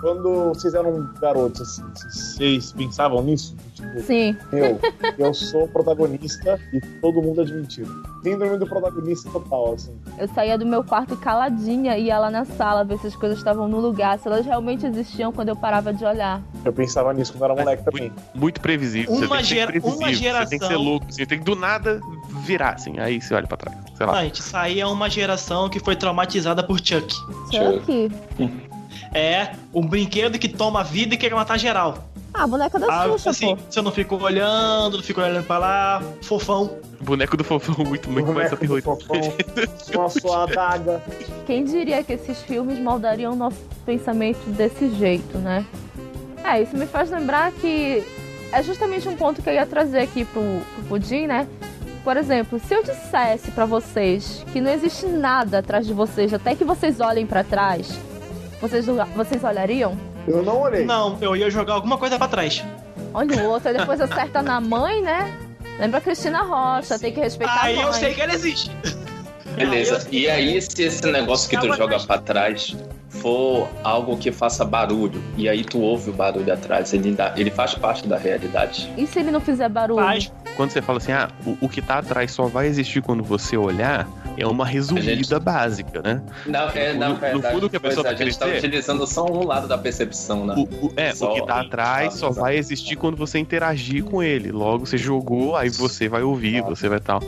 quando vocês eram garotos, assim, vocês pensavam nisso? Tipo, Sim. meu, eu sou o protagonista e todo mundo é de mentira. Síndrome do protagonista total, assim. Eu saía do meu quarto caladinha ia lá na sala ver se as coisas estavam no lugar, se elas realmente existiam quando eu parava de olhar. Eu pensava nisso quando era moleque também. Muito previsível. Uma você tem que ser gera- previsível, uma Você tem que geração- ser louco, você tem que do nada virar, assim. Aí você olha pra trás. Sei lá. Não, gente, isso aí é uma geração que foi traumatizada por Chuck. Chuck. É um brinquedo que toma vida e quer matar geral. Ah, a boneca da Ah, Xuxa, assim, pô. você não fica olhando, não fica olhando pra lá, fofão. Boneco do fofão muito, muito mais fofão, *laughs* com a sua adaga. Quem diria que esses filmes moldariam nosso pensamento desse jeito, né? É, isso me faz lembrar que é justamente um ponto que eu ia trazer aqui pro, pro Pudim, né? Por exemplo, se eu dissesse pra vocês que não existe nada atrás de vocês, até que vocês olhem pra trás, vocês, vocês olhariam? Eu não olhei. Não, eu ia jogar alguma coisa pra trás. Olha o outro, aí depois acerta na mãe, né? Lembra a Cristina Rocha, tem que respeitar Aí a mãe. eu sei que ela existe. Beleza. E aí, se esse negócio que tu joga pra trás for algo que faça barulho, e aí tu ouve o barulho atrás, ele, dá, ele faz parte da realidade? E se ele não fizer barulho? Faz. Quando você fala assim, ah, o, o que tá atrás só vai existir quando você olhar, é uma resumida gente- básica, né? Não, é, No na fundo- no fundo que a pois pessoa a gente tá dizer- utilizando só um lado da percepção, né? O, o- é, Só o que tá atrás só vai existir quando você interagir com ele. Logo, você jogou, aí você vai ouvir, você vai tal.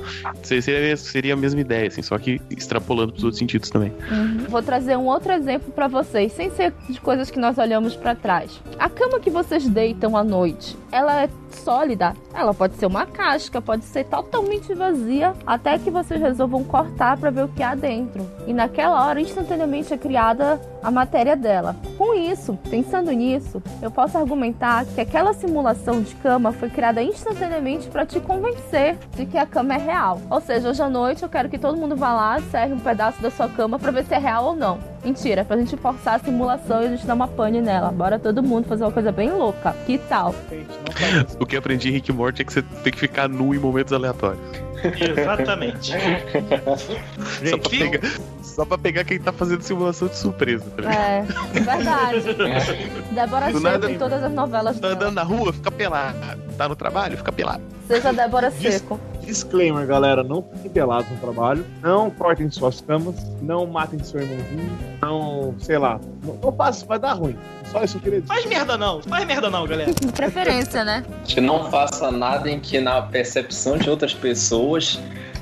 Se- Seria, seria a mesma ideia, assim, só que extrapolando pros outros sentidos também. Uhum. Vou trazer um outro exemplo pra vocês, sem ser de coisas que nós olhamos pra trás. A cama que vocês deitam à noite, ela é sólida? Ela pode ser uma casca, pode ser totalmente vazia, até que vocês resolvam cortar pra ver o que há dentro. E naquela hora, instantaneamente é criada a matéria dela. Com isso, pensando nisso, eu posso argumentar que aquela simulação de cama foi criada instantaneamente pra te convencer de que a cama é real. Ou seja, hoje à noite eu quero que todo mundo vá lá, serre um pedaço da sua cama pra ver se é real ou não. Mentira, pra gente forçar a simulação e a gente dar uma pane nela. Bora todo mundo fazer uma coisa bem louca. Que tal? O que eu aprendi em Rick Morty é que você tem que ficar nu em momentos aleatórios. Exatamente. *laughs* Só pra, pegar, só pra pegar quem tá fazendo simulação de surpresa, tá ligado? É, verdade. *laughs* Débora Do Seco em todas as novelas Tá dela. andando na rua, fica pelado. Tá no trabalho, fica pelado. Seja Débora Seco. Disclaimer, galera, não fiquem pelados no trabalho, não cortem suas camas, não matem seu irmãozinho, não, sei lá, não, não faça, vai dar ruim. Só isso que eu queria dizer. faz merda não, faz merda não, galera. De *laughs* preferência, né? Que não faça nada em que na percepção de outras pessoas,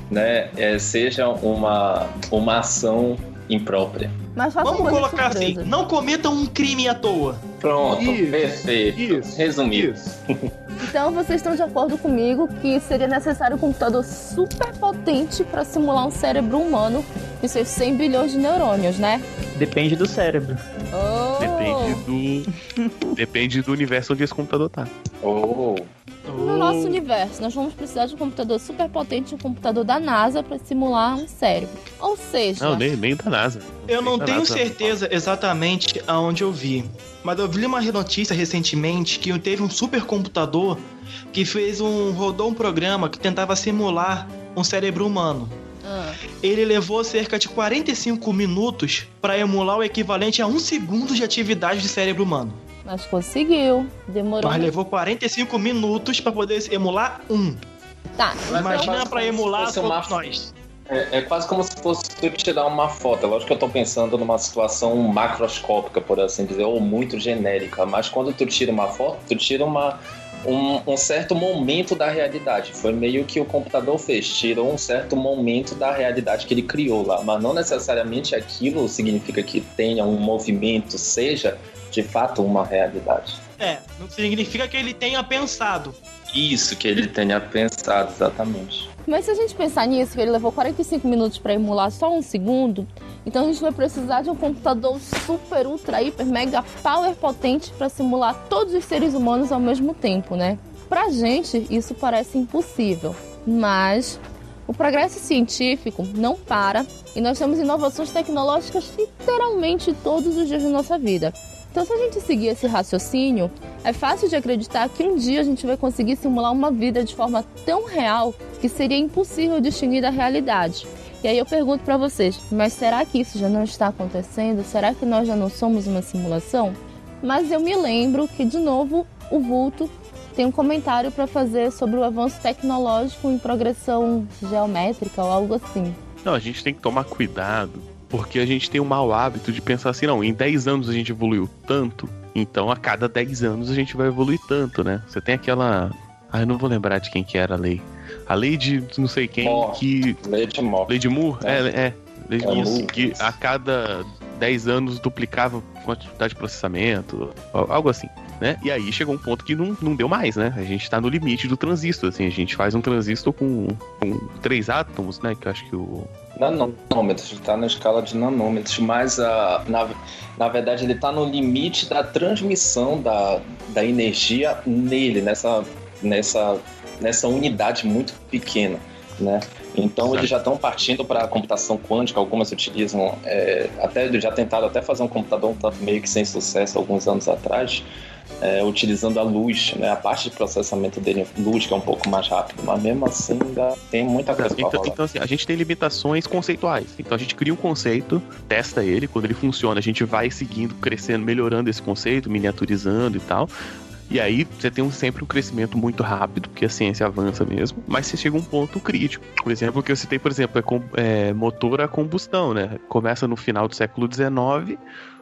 né, é, seja uma, uma ação imprópria. Vamos coisa colocar assim, não cometam um crime à toa. Pronto, Isso, perfeito. Isso. Resumido. Isso. *laughs* Então vocês estão de acordo comigo que seria necessário um computador super potente para simular um cérebro humano e seus 100 bilhões de neurônios, né? Depende do cérebro. Oh! Depende do. *laughs* depende do universo onde esse computador tá. Oh, Não nosso universo, nós vamos precisar de um computador super potente, um computador da NASA para simular um cérebro. Ou seja, Não, nem, nem da NASA. Eu não Nem tenho NASA. certeza exatamente aonde eu vi, mas eu vi uma notícia recentemente que teve um supercomputador que fez um rodou um programa que tentava simular um cérebro humano. ah, Ele levou cerca de 45 minutos para emular o equivalente a um segundo de atividade de cérebro humano. Mas conseguiu. Demorou. Mas levou 45 minutos para poder emular um. Tá, Mas Imagina quase para emular fosse uma- todos nós. É, é quase como se fosse tu tirar uma foto. É Lógico que eu tô pensando numa situação macroscópica, por assim dizer, ou muito genérica. Mas quando tu tira uma foto, tu tira uma, um, um certo momento da realidade. Foi meio que o computador fez. Tirou um certo momento da realidade que ele criou lá. Mas não necessariamente aquilo significa que tenha um movimento, seja de fato uma realidade. É, não significa que ele tenha pensado. Isso que ele tenha pensado, exatamente. Mas se a gente pensar nisso, que ele levou 45 minutos para emular só um segundo, então a gente vai precisar de um computador super, ultra, hiper, mega power potente para simular todos os seres humanos ao mesmo tempo, né? Pra gente, isso parece impossível, mas o progresso científico não para e nós temos inovações tecnológicas literalmente todos os dias da nossa vida. Então, se a gente seguir esse raciocínio, é fácil de acreditar que um dia a gente vai conseguir simular uma vida de forma tão real que seria impossível distinguir da realidade. E aí eu pergunto pra vocês, mas será que isso já não está acontecendo? Será que nós já não somos uma simulação? Mas eu me lembro que de novo o Vulto tem um comentário para fazer sobre o avanço tecnológico em progressão geométrica ou algo assim. Não, a gente tem que tomar cuidado, porque a gente tem o mau hábito de pensar assim, não, em 10 anos a gente evoluiu tanto, então a cada 10 anos a gente vai evoluir tanto, né? Você tem aquela. Ah, eu não vou lembrar de quem que era a lei. A lei de não sei quem Moore. que. Lei de Moore. Lei de Moore? É, é. Lei de É Moore, Moore. que a cada 10 anos duplicava a quantidade de processamento, al- algo assim. Né? E aí chegou um ponto que não, não deu mais, né? A gente tá no limite do transistor, assim, a gente faz um transistor com, com três átomos, né? Que eu acho que o, Nanômetros, ele está na escala de nanômetros, mas ah, na, na verdade ele está no limite da transmissão da, da energia nele, nessa, nessa, nessa unidade muito pequena, né? Então Certo. eles já estão partindo para a computação quântica, algumas utilizam, é, até já tentaram até fazer um computador meio que sem sucesso alguns anos atrás, é, utilizando a luz, né? A parte de processamento dele, luz que é um pouco mais rápido, mas mesmo assim ainda tem muita coisa para Então, rolar. então, assim, a gente tem limitações conceituais. Então a gente cria um conceito, testa ele, quando ele funciona, a gente vai seguindo, crescendo, melhorando esse conceito, miniaturizando e tal. E aí você tem um- sempre um crescimento muito rápido, porque a ciência avança mesmo, mas você chega a um ponto crítico. Por exemplo, o que eu citei, por exemplo, é, com- é motor a combustão, né? Começa no final do século XIX,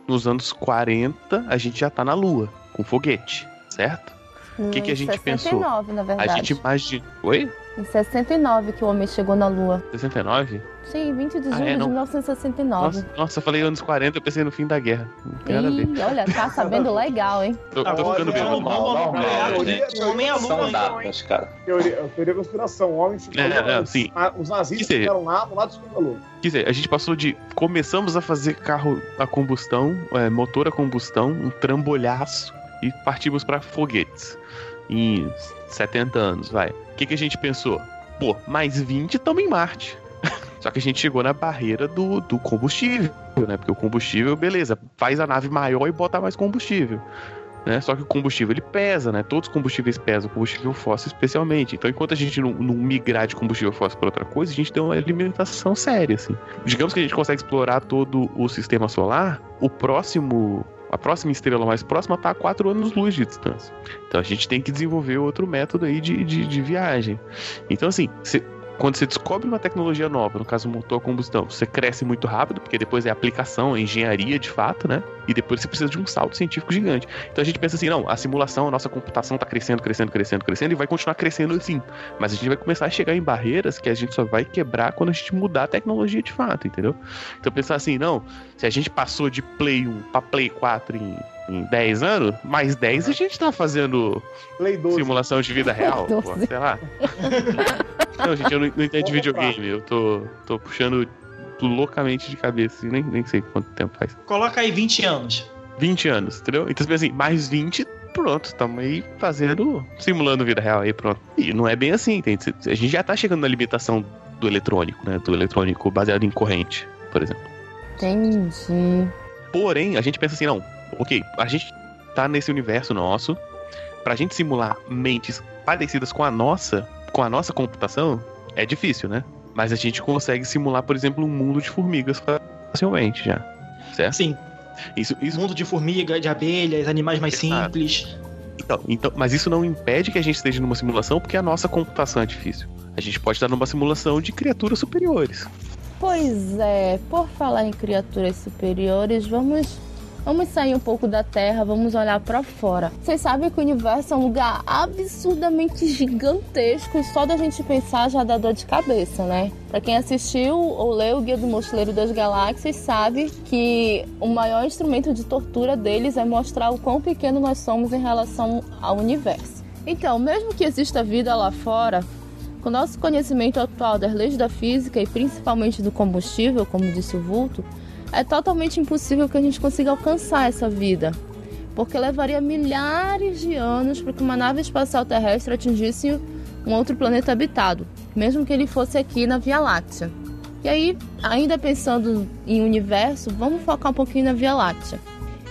nos anos 40 a gente já tá na Lua, com foguete, certo? O que que a gente pensou? 69, na A verdade. gente imagina. Oi? Em 69 que o homem chegou na Lua. 69? Sim, 20 de Ah, julho é, de não. 1969. Nossa, nossa, eu falei anos 40, eu pensei no fim da guerra. Não tem nada a ver. Ih, olha, tá sabendo legal, hein? Tô, tô ficando bem. Homem à lua, São hein? datas, cara. Teoria, teoria da conspiração. Homem ficou É, é, os, sim. a- os nazistas ficaram lá, do lado da lua. Quer dizer, a gente passou de. Começamos a fazer carro a combustão, é, motor a combustão, um trambolhaço, e partimos para foguetes. Em 70 anos, vai. O que, que a gente pensou? Pô, mais 20 estamos em Marte. *laughs* Só que a gente chegou na barreira do, do combustível, né? Porque o combustível, beleza, faz a nave maior e bota mais combustível. Né? Só que o combustível ele pesa, né? Todos os combustíveis pesam, o combustível fóssil especialmente. Então, enquanto a gente não, não migrar de combustível fóssil para outra coisa, a gente tem uma limitação séria, assim. Digamos que a gente consegue explorar todo o sistema solar, o próximo. A próxima estrela mais próxima está a 4 anos-luz de distância. Então a gente tem que desenvolver outro método aí de, de, de viagem. Então, assim, quando você descobre uma tecnologia nova, no caso motor a combustão, você cresce muito rápido, porque depois é aplicação, é engenharia de fato, né? E depois você precisa de um salto científico gigante. Então a gente pensa assim, não, a simulação, a nossa computação está crescendo, crescendo, crescendo, crescendo e vai continuar crescendo assim. Mas a gente vai começar a chegar em barreiras que a gente só vai quebrar quando a gente mudar a tecnologia de fato, entendeu? Então pensar assim, não, se a gente passou de Play 1 para Play 4 em, em 10 anos, mais 10 a gente tá fazendo Play 12. simulação de vida real, pô, sei lá. *laughs* Não, gente, eu não, não entendo de videogame, eu tô, tô puxando loucamente de cabeça, e nem, nem sei quanto tempo faz. Coloca aí 20 anos. 20 anos, entendeu? Então, você pensa assim, mais 20 pronto, estamos aí fazendo, simulando vida real aí, pronto. E não é bem assim, tem, a gente já tá chegando na limitação do eletrônico, né? Do eletrônico baseado em corrente, por exemplo. Entendi. Porém, a gente pensa assim, não, ok, a gente tá nesse universo nosso, pra gente simular mentes parecidas com a nossa, com a nossa computação, é difícil, né? Mas a gente consegue simular, por exemplo, um mundo de formigas facilmente já. Certo? Sim. Isso, isso Mundo de formiga, de abelhas, animais mais Exato. simples. Então, então, mas isso não impede que a gente esteja numa simulação, porque a nossa computação é difícil. A gente pode estar numa simulação de criaturas superiores. Pois é, por falar em criaturas superiores, vamos vamos sair um pouco da Terra, vamos olhar pra fora. Vocês sabem que o universo é um lugar absurdamente gigantesco e só da gente pensar já dá dor de cabeça, né? Pra quem assistiu ou leu o Guia do Mochileiro das Galáxias, sabe que o maior instrumento de tortura deles é mostrar o quão pequeno nós somos em relação ao universo. Então, mesmo que exista vida lá fora, com nosso conhecimento atual das leis da física e principalmente do combustível, como disse o Vulto, é totalmente impossível que a gente consiga alcançar essa vida, porque levaria milhares de anos para que uma nave espacial terrestre atingisse um outro planeta habitado, mesmo que ele fosse aqui na Via Láctea. E aí, ainda pensando em universo, vamos focar um pouquinho na Via Láctea.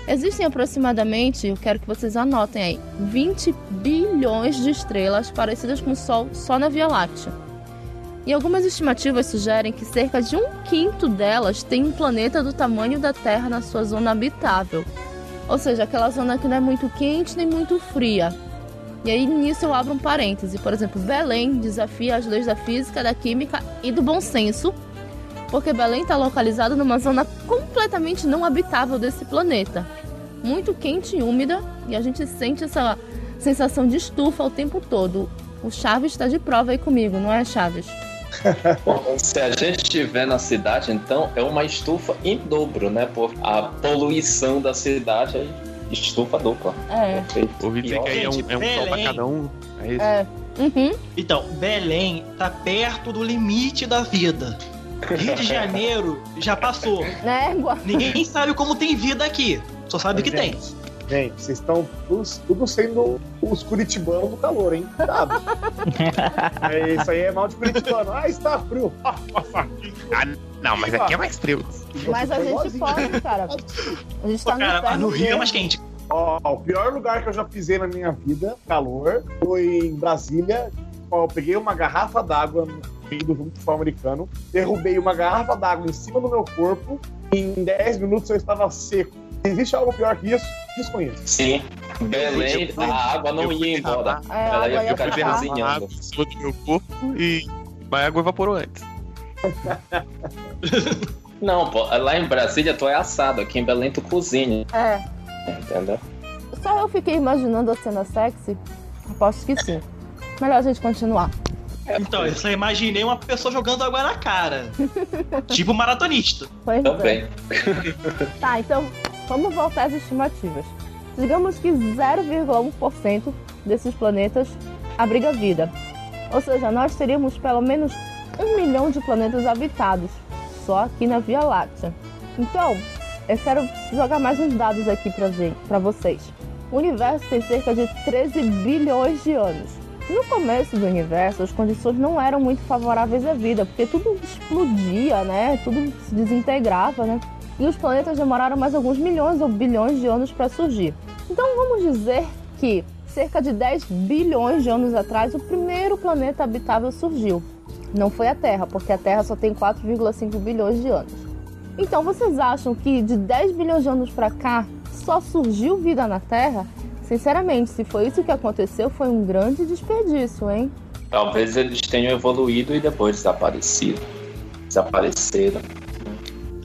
Existem aproximadamente, eu quero que vocês anotem aí, 20 bilhões de estrelas parecidas com o Sol só na Via Láctea. E algumas estimativas sugerem que cerca de um quinto delas tem um planeta do tamanho da Terra na sua zona habitável. Ou seja, aquela zona que não é muito quente nem muito fria. E aí nisso eu abro um parêntese. Por exemplo, Belém desafia as leis da física, da química e do bom senso, porque Belém está localizado numa zona completamente não habitável desse planeta. Muito quente e úmida, e a gente sente essa sensação de estufa o tempo todo. O Chaves está de prova aí comigo, não é, Chaves? Bom, se a gente estiver na cidade, então é uma estufa em dobro, né? Por a poluição da cidade aí, estufa dupla. É. Perfeito. Ouvi dizer que aí é um, é um sol pra cada um. É isso? É. Uhum. Então, Belém tá perto do limite da vida. Rio de Janeiro já passou. Né? Ninguém sabe como tem vida aqui. Só sabe que tem. Gente, vocês estão todos- tudo sendo os curitibanos do calor, hein? Sabe? *laughs* é, isso aí é mal de curitibano. Ah, está frio. Ah, não, mas aqui é mais frio. Mas a gente pode, cara. A gente tá no cara, inferno no Rio é mais quente. Ó, o pior lugar que eu já pisei na minha vida, calor, foi em Brasília. Ó, eu peguei uma garrafa d'água no meio do sul americano, derrubei uma garrafa d'água em cima do meu corpo e em 10 minutos eu estava seco. Existe algo pior que isso? Desconheço. Sim. Belém, a água não ia embora. É, Ela ia ficar cozinhando. água em cima do meu corpo e mas a água evaporou antes. *laughs* Não, pô, lá em Brasília tu é assado, aqui em Belém tu cozinha, É. entendeu? Só eu fiquei imaginando a cena sexy? Aposto que sim. Melhor a gente continuar. Então, eu só imaginei uma pessoa jogando água na cara. *laughs* tipo maratonista. Pois é. Também. Tá, então vamos voltar às estimativas. Digamos que 0,1% desses planetas abriga vida. Ou seja, nós teríamos pelo menos um milhão de planetas habitados só aqui na Via Láctea. Então, eu quero jogar mais uns dados aqui pra, gente, pra vocês. O universo tem cerca de 13 bilhões de anos. No começo do universo, as condições não eram muito favoráveis à vida, porque tudo explodia, né? Tudo se desintegrava, né? E os planetas demoraram mais alguns milhões ou bilhões de anos para surgir. Então vamos dizer que cerca de 10 bilhões de anos atrás o primeiro planeta habitável surgiu. Não foi a Terra, porque a Terra só tem 4,5 bilhões de anos. Então vocês acham que de 10 bilhões de anos para cá só surgiu vida na Terra? Sinceramente, se foi isso que aconteceu, foi um grande desperdício, hein? Talvez eles tenham evoluído e depois desaparecido. Desapareceram.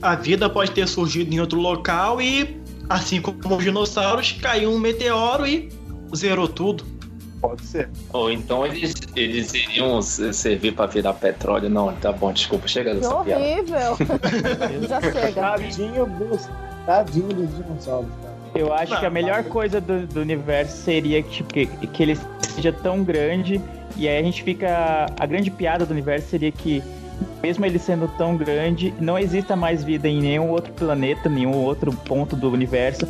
A vida pode ter surgido em outro local e, assim como os dinossauros, caiu um meteoro e zerou tudo. Pode ser. Ou então eles, eles iriam se- servir pra virar petróleo. Não, tá bom, desculpa, chega Que dessa piada. horrível! *laughs* Já chega. Tadinho dos, tadinho dos dinossauros, cara. Eu acho Não, que a melhor coisa do, do universo seria que, tipo, que, que ele seja tão grande e aí a gente fica. A grande piada do universo seria que, mesmo ele sendo tão grande, não exista mais vida em nenhum outro planeta, nenhum outro ponto do universo.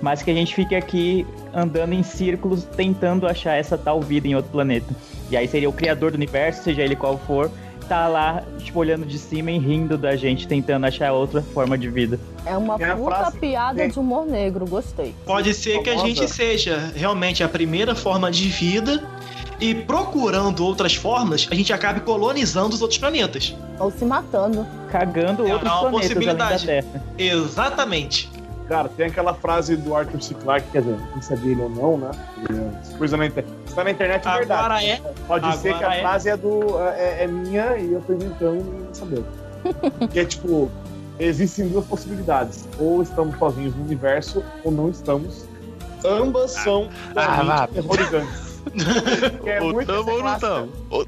mas que a gente fique aqui andando em círculos tentando achar essa tal vida em outro planeta. E aí seria o criador do universo, seja ele qual for, tá lá, tipo, olhando de cima e rindo da gente, tentando achar outra forma de vida. É uma a puta frase- piada tem- de humor negro, gostei. Pode ser que a gente seja realmente a primeira forma de vida e procurando outras formas, a gente acabe colonizando os outros planetas. Ou se matando. Cagando É outros uma planetas além da possibilidade. Terra. Exatamente. Cara, tem aquela frase do Arthur C. Clarke, quer dizer, não sabia ele ou não, né? Coisa na internet. Está na internet é verdade. Agora é. Pode ser que a agora é. frase é do. É, é minha e eu tô inventando e não saber. *laughs* que é tipo, existem duas possibilidades. Ou estamos sozinhos no universo, ou não estamos. Ambas são Ah, totalmente terrorizantes. É ou tamo ou não tamo. São-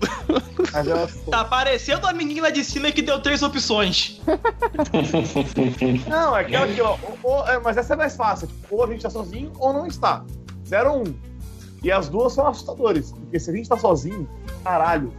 *laughs* Tá parecendo a menina de cima que deu três opções. *laughs* Não, é aquela aqui, ó. ou- ou- é, mas essa é mais fácil. Tipo, ou a gente tá sozinho ou não está. Zero ou um. E as duas são assustadoras. Porque se a gente tá sozinho, caralho,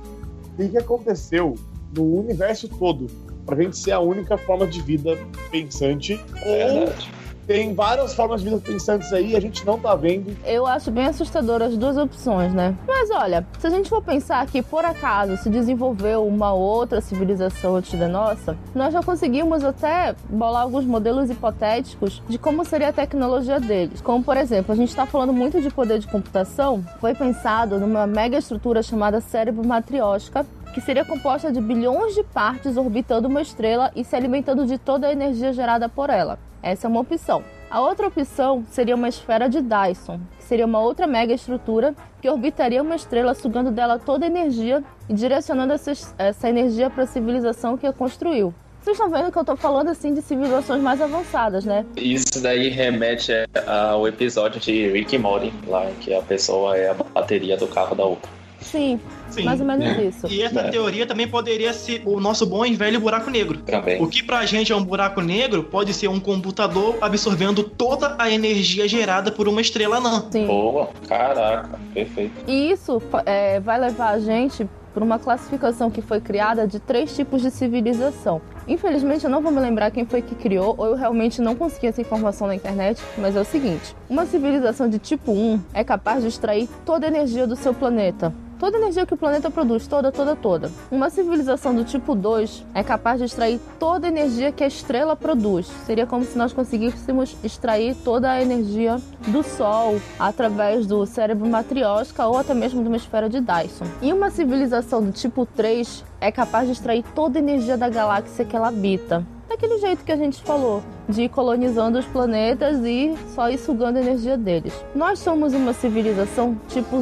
o que, que aconteceu no universo todo pra gente ser a única forma de vida pensante? Ou Verdade. Tem várias formas de vida pensantes aí a gente não tá vendo. Eu acho bem assustador as duas opções, né? Mas olha, se a gente for pensar que por acaso se desenvolveu uma outra civilização antes da nossa, nós já conseguimos até bolar alguns modelos hipotéticos de como seria a tecnologia deles. Como por exemplo, a gente está falando muito de poder de computação, foi pensado numa mega estrutura chamada cérebro matriótica. Que seria composta de bilhões de partes orbitando uma estrela e se alimentando de toda a energia gerada por ela. Essa é uma opção. A outra opção seria uma esfera de Dyson, que seria uma outra mega estrutura que orbitaria uma estrela, sugando dela toda a energia e direcionando essa, essa energia para a civilização que a construiu. Vocês estão vendo que eu tô falando assim de civilizações mais avançadas, né? Isso daí remete ao episódio de Rick Morty, lá que a pessoa é a bateria do carro da outra. Sim, Sim. mais ou menos isso. E essa É. teoria também poderia ser o nosso bom e velho buraco negro. Também. O que pra gente é um buraco negro pode ser um computador absorvendo toda a energia gerada por uma estrela anã. Sim. Boa, caraca, perfeito. E isso é, vai levar a gente para uma classificação que foi criada de três tipos de civilização. Infelizmente, eu não vou me lembrar quem foi que criou, ou eu realmente não consegui essa informação na internet, mas é o seguinte: uma civilização de tipo 1 é capaz de extrair toda a energia do seu planeta. Toda a energia que o planeta produz, toda, toda, toda. Uma civilização do tipo 2 é capaz de extrair toda a energia que a estrela produz. Seria como se nós conseguíssemos extrair toda a energia do Sol através do cérebro matriótica ou até mesmo de uma esfera de Dyson. E uma civilização do tipo 3 é capaz de extrair toda a energia da galáxia que ela habita. Daquele jeito que a gente falou, de ir colonizando os planetas e só ir sugando a energia deles. Nós somos uma civilização tipo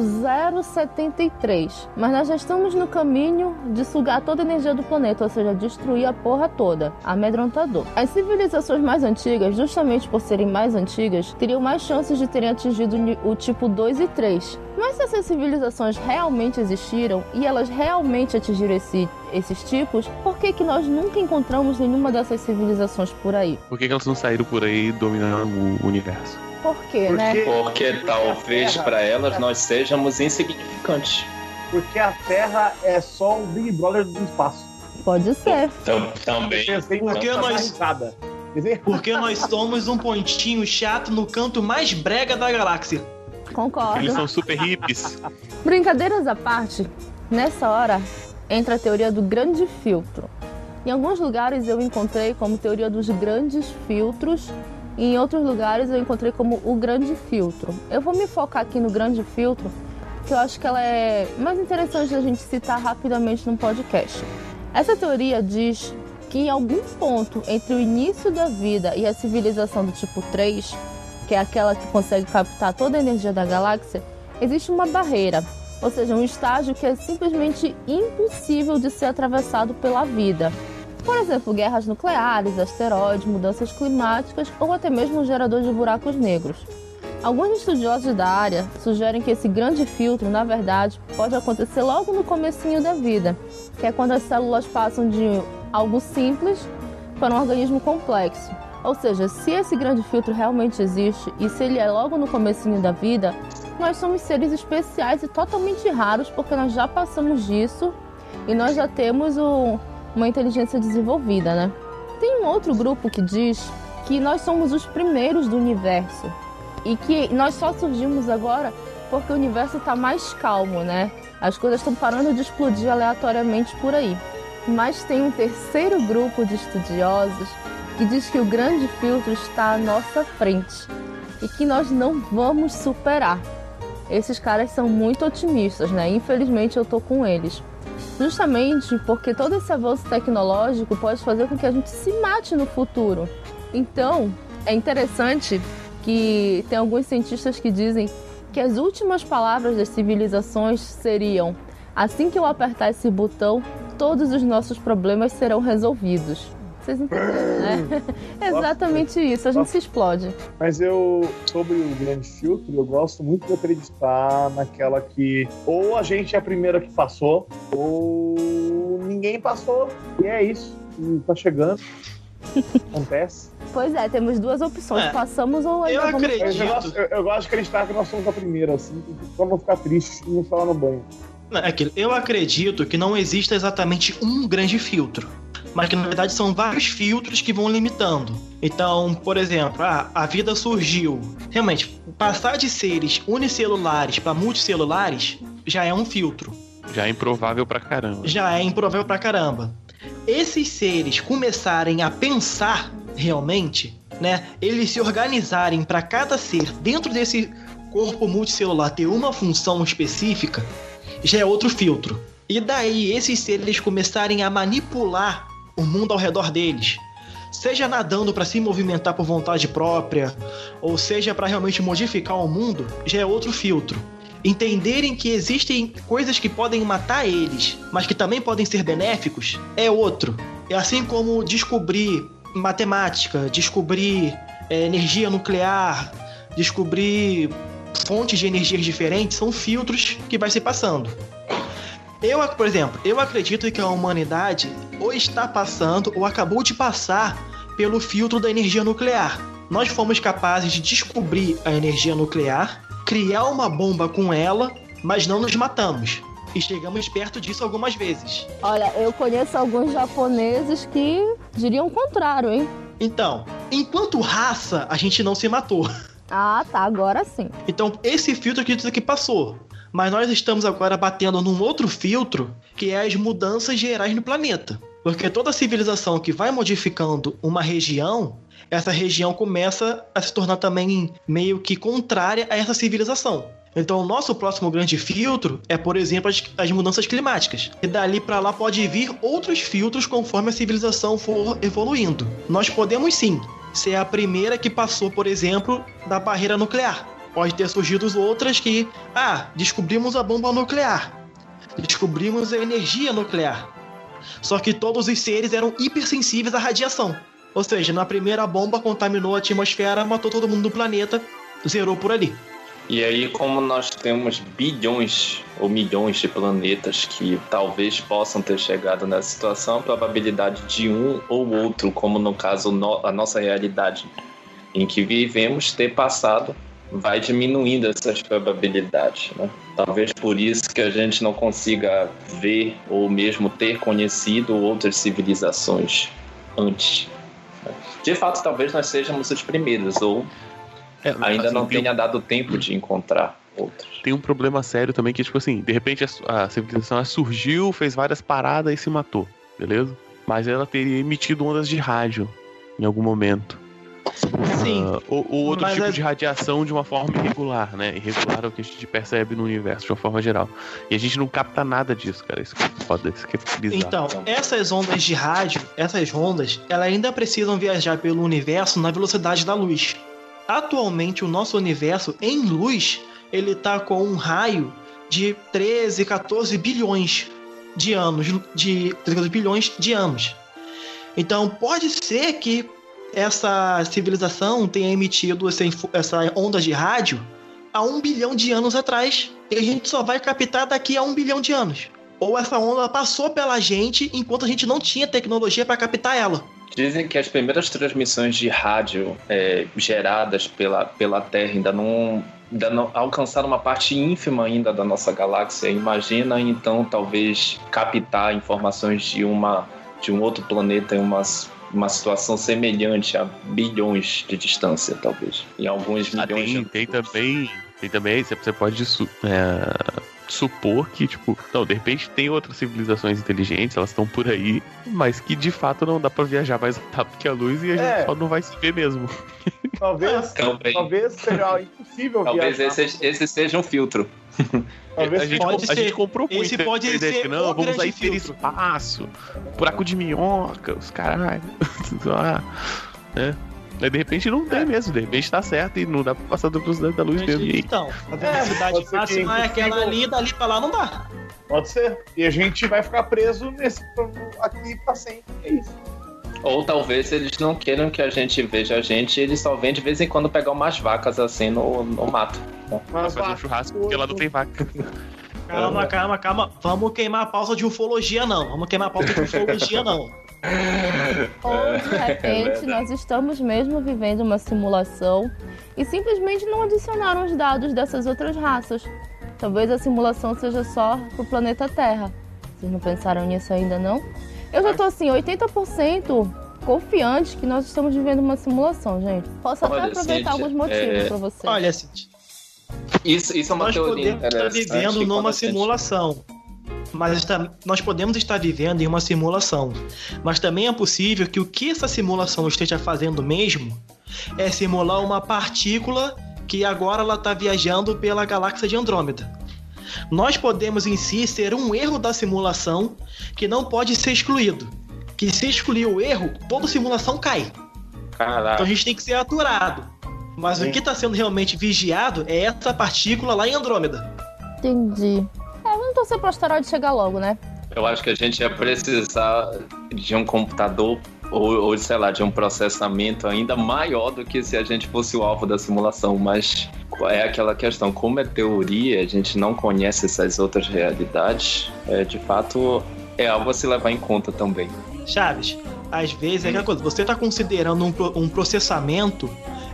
073, mas nós já estamos no caminho de sugar toda a energia do planeta, ou seja, destruir a porra toda. Amedrontador. As civilizações mais antigas, justamente por serem mais antigas, teriam mais chances de terem atingido o tipo 2 e 3. Mas se essas civilizações realmente existiram e elas realmente atingiram esse, esses tipos, por que, que nós nunca encontramos nenhuma dessas civilizações por aí? Por que, que elas não saíram por aí dominando o universo? Por quê, né? Porque, Porque talvez para elas nós sejamos insignificantes. porque a Terra é só o Big Brother do espaço. Pode ser. Tam- também. Porque nessa nós- Porque nós somos um pontinho chato no canto mais brega da galáxia. Concordo. Eles são super hippies. Brincadeiras à parte, nessa hora entra a teoria do grande filtro. Em alguns lugares eu encontrei como teoria dos grandes filtros e em outros lugares eu encontrei como o grande filtro. Eu vou me focar aqui no grande filtro, que eu acho que ela é mais interessante da gente citar rapidamente no podcast. Essa teoria diz que em algum ponto entre o início da vida e a civilização do tipo 3, que é aquela que consegue captar toda a energia da galáxia, existe uma barreira, ou seja, um estágio que é simplesmente impossível de ser atravessado pela vida. Por exemplo, guerras nucleares, asteroides, mudanças climáticas ou até mesmo um gerador de buracos negros. Alguns estudiosos da área sugerem que esse grande filtro, na verdade, pode acontecer logo no comecinho da vida, que é quando as células passam de algo simples para um organismo complexo. Ou seja, se esse grande filtro realmente existe e se ele é logo no comecinho da vida, nós somos seres especiais e totalmente raros porque nós já passamos disso e nós já temos o- uma inteligência desenvolvida, né? Tem um outro grupo que diz que nós somos os primeiros do universo, e que nós só surgimos agora porque o universo está mais calmo, né? As coisas estão parando de explodir aleatoriamente por aí. Mas tem um terceiro grupo de estudiosos que diz que o grande filtro está à nossa frente e que nós não vamos superar. Esses caras são muito otimistas, né? Infelizmente eu tô com eles. Justamente porque todo esse avanço tecnológico pode fazer com que a gente se mate no futuro. Então, é interessante que tem alguns cientistas que dizem que as últimas palavras das civilizações seriam: assim que eu apertar esse botão, todos os nossos problemas serão resolvidos. Vocês entenderam, né? *laughs* Exatamente isso, a gente se explode. Mas eu, sobre o grande filtro, eu gosto muito de acreditar naquela que ou a gente é a primeira que passou, ou ninguém passou, e é isso. E tá chegando. *laughs* Acontece. Pois é, temos duas opções: É. passamos ou ainda Eu vamos acredito. eu, gosto, eu, eu gosto de acreditar que nós somos a primeira, assim, pra não ficar triste e não falar no banho. Não, é aquilo. Eu acredito que não exista exatamente um grande filtro. Mas que na verdade são vários filtros que vão limitando. Então, por exemplo, ah, a vida surgiu. Realmente, passar de seres unicelulares para multicelulares já é um filtro. Já é improvável pra caramba. Já é improvável pra caramba. Esses seres começarem a pensar realmente, né? Eles se organizarem para cada ser dentro desse corpo multicelular ter uma função específica, já é outro filtro. E daí esses seres começarem a manipular o mundo ao redor deles, seja nadando para se movimentar por vontade própria, ou seja para realmente modificar o mundo, já é outro filtro. Entenderem que existem coisas que podem matar eles, mas que também podem ser benéficos, é outro. É assim como descobrir matemática, descobrir é, energia nuclear, descobrir fontes de energias diferentes, são filtros que vai se passando. Eu, por exemplo, eu acredito que a humanidade ou está passando ou acabou de passar pelo filtro da energia nuclear. Nós fomos capazes de descobrir a energia nuclear, criar uma bomba com ela, mas não nos matamos. E chegamos perto disso algumas vezes. Olha, eu conheço alguns japoneses que diriam o contrário, hein? Então, enquanto raça, a gente não se matou. Ah, tá, agora sim. Então, esse filtro acredito que passou. Mas nós estamos agora batendo num outro filtro, que é as mudanças gerais no planeta. Porque toda civilização que vai modificando uma região, essa região começa a se tornar também meio que contrária a essa civilização. Então, o nosso próximo grande filtro é, por exemplo, as, as mudanças climáticas. E dali para lá pode vir outros filtros conforme a civilização for evoluindo. Nós podemos sim ser a primeira que passou, por exemplo, da barreira nuclear. Pode ter surgido outras que, ah, descobrimos a bomba nuclear, descobrimos a energia nuclear. Só que todos os seres eram hipersensíveis à radiação. Ou seja, na primeira bomba contaminou a atmosfera, matou todo mundo do planeta, zerou por ali. E aí, como nós temos bilhões ou milhões de planetas que talvez possam ter chegado nessa situação, a probabilidade de um ou outro, como no caso a nossa realidade em que vivemos, ter passado, vai diminuindo essas probabilidades. Né? Talvez por isso que a gente não consiga ver ou mesmo ter conhecido outras civilizações antes. né? De fato, talvez nós sejamos os primeiros, ou É, ainda não tenha dado tempo de encontrar outros. tem um problema sério também que, tipo assim, de repente a, a civilização surgiu, fez várias paradas e se matou, beleza? Mas ela teria emitido ondas de rádio em algum momento. Sim, Ah, ou, ou outro tipo é- de radiação de uma forma irregular, né? Irregular é o que a gente percebe no universo de uma forma geral. E a gente não capta nada disso, cara. Isso que é foda, isso que é bizarro. Então, essas ondas de rádio, essas ondas, elas ainda precisam viajar pelo universo na velocidade da luz. Atualmente, o nosso universo, em luz, ele tá com um raio de 13, 14 bilhões de anos, de 13 bilhões de anos. Então, pode ser que essa civilização tenha emitido essa, essa onda de rádio há um bilhão de anos atrás. E a gente só vai captar daqui a um bilhão de anos. Ou essa onda passou pela gente enquanto a gente não tinha tecnologia para captar ela. Dizem que as primeiras transmissões de rádio é, geradas pela, pela Terra ainda não, ainda não alcançaram uma parte ínfima ainda da nossa galáxia. Imagina então talvez captar informações de uma de um outro planeta em umas uma situação semelhante a bilhões de distância, talvez. Em alguns Ah, milhões tem, de tem também. Tem também, você pode é, supor que, tipo, não, de repente tem outras civilizações inteligentes, elas estão por aí, mas que de fato não dá pra viajar mais rápido que a luz e a É. gente só não vai se ver mesmo. Talvez, Talvez, talvez seja impossível talvez viajar. esse, esse seja um filtro. Talvez a gente, pode a ser- gente comprou muito esse pode a ideia de ser que não, vamos aí ter espaço, buraco de minhoca, os caralho. *laughs* ah, né? Aí, de repente não tem mesmo, de repente tá certo e não dá pra passar da velocidade da luz mesmo. Então, a É, velocidade que máxima é aquela ali, dali pra lá não dá. Pode ser. E a gente vai ficar preso nesse aqui pra sempre. É isso. Ou talvez eles não queiram que a gente veja a gente, eles só vêm de vez em quando pegar umas vacas assim no, no mato. Mas fazer um churrasco porque lá não tem vaca. Calma, calma, calma. Vamos queimar a pauta de ufologia, não. Vamos queimar a pauta de ufologia, não. *laughs* Ou de *laughs* repente nós estamos mesmo vivendo uma simulação e simplesmente não adicionaram os dados dessas outras raças. Talvez a simulação seja só pro planeta Terra. Vocês não pensaram nisso ainda não? Eu já tô assim, 80% confiante que nós estamos vivendo uma simulação, gente. Posso até Olha, aproveitar alguns motivos é, pra você. Olha, Cid, Isso, isso é uma nós teoria podemos estar vivendo numa simulação. Mas está- nós podemos estar vivendo em uma simulação. Mas também é possível que o que essa simulação esteja fazendo mesmo é simular uma partícula que agora ela está viajando pela galáxia de Andrômeda. Nós podemos em si ser um erro da simulação que não pode ser excluído. Que se excluir o erro, toda simulação cai. Então Caraca. a gente tem que ser aturado. Mas o Sim. que está sendo realmente vigiado é essa partícula lá em Andrômeda. Entendi. É, vamos torcer pro asteroide chegar logo, né? Eu acho que a gente ia precisar de um computador ou, ou, sei lá, de um processamento ainda maior do que se a gente fosse o alvo da simulação. Mas é aquela questão, como é teoria, a gente não conhece essas outras realidades, é, de fato é algo a se levar em conta também. Chaves, às vezes é aquela coisa, você está considerando um, um processamento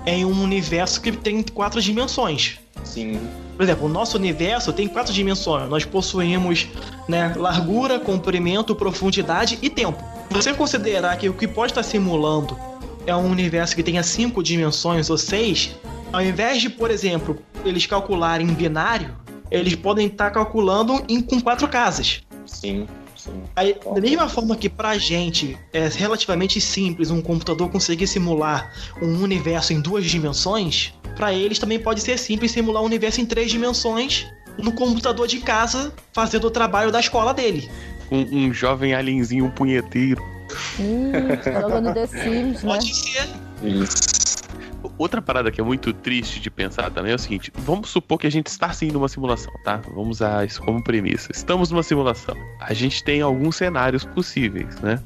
em um universo que tem quatro dimensões. Sim, Por exemplo, o nosso universo tem quatro dimensões. Nós possuímos né, largura, comprimento, profundidade e tempo. Você considerar que o que pode estar simulando é um universo que tenha cinco dimensões ou seis, ao invés de, por exemplo, eles calcularem em binário, eles podem estar calculando em, com quatro casas. sim, sim. Aí, da mesma forma que pra gente é relativamente simples um computador conseguir simular um universo em duas dimensões, pra eles também pode ser simples simular um universo em três dimensões no computador de casa fazendo o trabalho da escola dele. Um, um jovem alienzinho punheteiro. Hum, jogando The Sims, né? Pode ser. Isso. Outra parada que é muito triste de pensar também é o seguinte: vamos supor que a gente está sim numa simulação, tá? Vamos usar isso como premissa. Estamos numa simulação. A gente tem alguns cenários possíveis, né?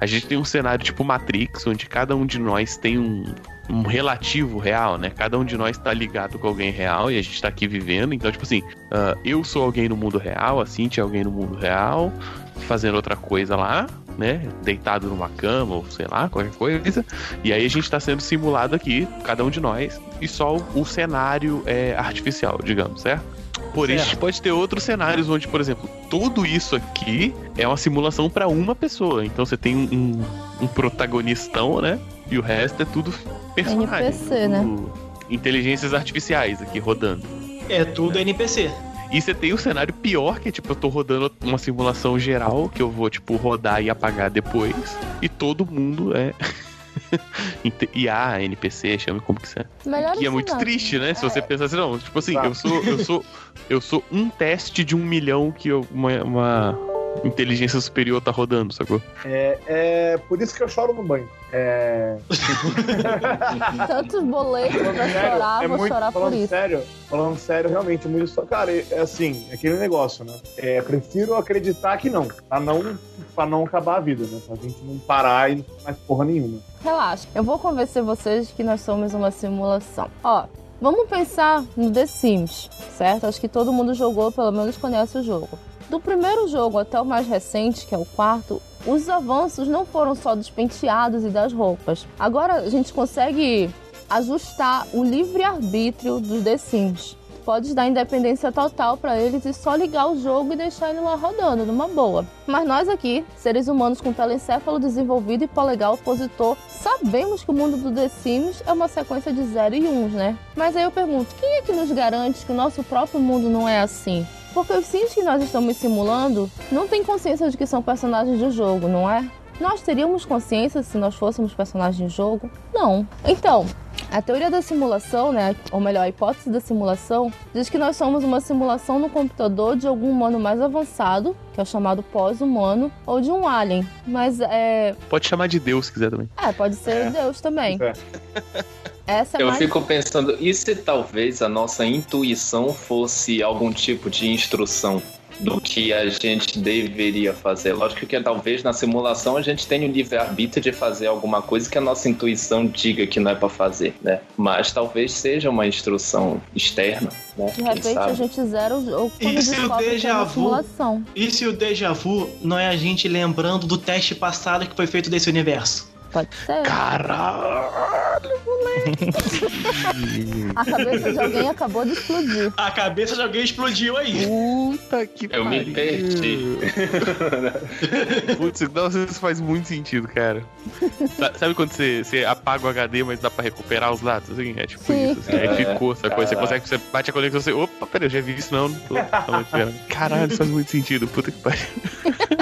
A gente tem um cenário tipo Matrix, onde cada um de nós tem um, um relativo real, né? Cada um de nós tá ligado com alguém real e a gente tá aqui vivendo. Então, tipo assim, ah, eu sou alguém no mundo real, a Cintia é alguém no mundo real, fazendo outra coisa lá, né? Deitado numa cama, ou sei lá, qualquer coisa. E aí a gente tá sendo simulado aqui, cada um de nós, e só o, cenário é artificial, digamos, certo? Porém, a gente pode ter outros cenários onde, por exemplo, tudo isso aqui é uma simulação para uma pessoa. Então você tem um, um protagonistão, né? E o resto é tudo personagem. NPC, né? tudo Inteligências artificiais aqui rodando. É tudo NPC. E você tem o cenário pior, que é tipo, eu tô rodando uma simulação geral, que eu vou, tipo, rodar e apagar depois. E todo mundo é. *laughs* IA, NPC, chame como que você Melhor que é muito cenário. triste, né? Se você pensar assim, não, tipo assim, Tá. eu sou, eu sou, eu sou um teste de um milhão que eu- uma, uma inteligência superior tá rodando, sacou? É, é por isso que eu choro no banho. É, *laughs* Tantos boletos pra chorar, é vou muito, chorar por falando isso. sério, falando sério, realmente, muito só, cara, é, é assim, é aquele negócio, né? É, prefiro acreditar que não, pra não, pra não acabar a vida, né? Pra gente não parar e não fazer mais porra nenhuma. Relaxa, eu vou convencer vocês que nós somos uma simulação. Ó, vamos pensar no The Sims, certo? Acho que todo mundo jogou, pelo menos conhece o jogo. Do primeiro jogo até o mais recente, que é o quarto, os avanços não foram só dos penteados e das roupas. Agora a gente consegue ajustar o livre-arbítrio dos The Sims. pode dar independência total para eles e só ligar o jogo e deixar ele lá rodando, numa boa. Mas nós aqui, seres humanos com telencéfalo desenvolvido e polegar opositor, sabemos que o mundo do The Sims é uma sequência de 0 e 1, né? Mas aí eu pergunto, quem é que nos garante que o nosso próprio mundo não é assim? Porque os Sims que nós estamos simulando não têm consciência de que são personagens do jogo, não é? Nós teríamos consciência se nós fôssemos personagens de jogo? Não. Então, a teoria da simulação, né, ou melhor, a hipótese da simulação, diz que nós somos uma simulação no computador de algum humano mais avançado, que é o chamado pós-humano, ou de um alien. Mas é. Pode chamar de Deus se quiser também. É, pode ser Deus também. É. Essa é Eu mais... fico pensando, e se talvez a nossa intuição fosse algum tipo de instrução do que a gente deveria fazer? Lógico que talvez na simulação a gente tenha o livre-arbítrio de fazer alguma coisa que a nossa intuição diga que não é pra fazer, né? Mas talvez seja uma instrução externa, né? De repente a gente zera o jogo quando E se o é déjà uma vu? simulação. E se o déjà vu não é a gente lembrando do teste passado que foi feito desse universo? Pode ser. Caralho! A cabeça de alguém acabou de explodir. A cabeça de alguém explodiu aí. Puta que Eu me perdi. *laughs* Putz, nossa, isso faz muito sentido, cara. Sa- Sabe quando você, você apaga o HD, mas dá pra recuperar os dados? Assim? É tipo Sim. isso. Assim, aí É, ficou essa coisa. Você consegue, você bate a conexão, você. Opa, peraí, eu já vi isso, não. não tô, não, não, *laughs* Caralho, isso faz muito sentido. Puta que pariu. *laughs*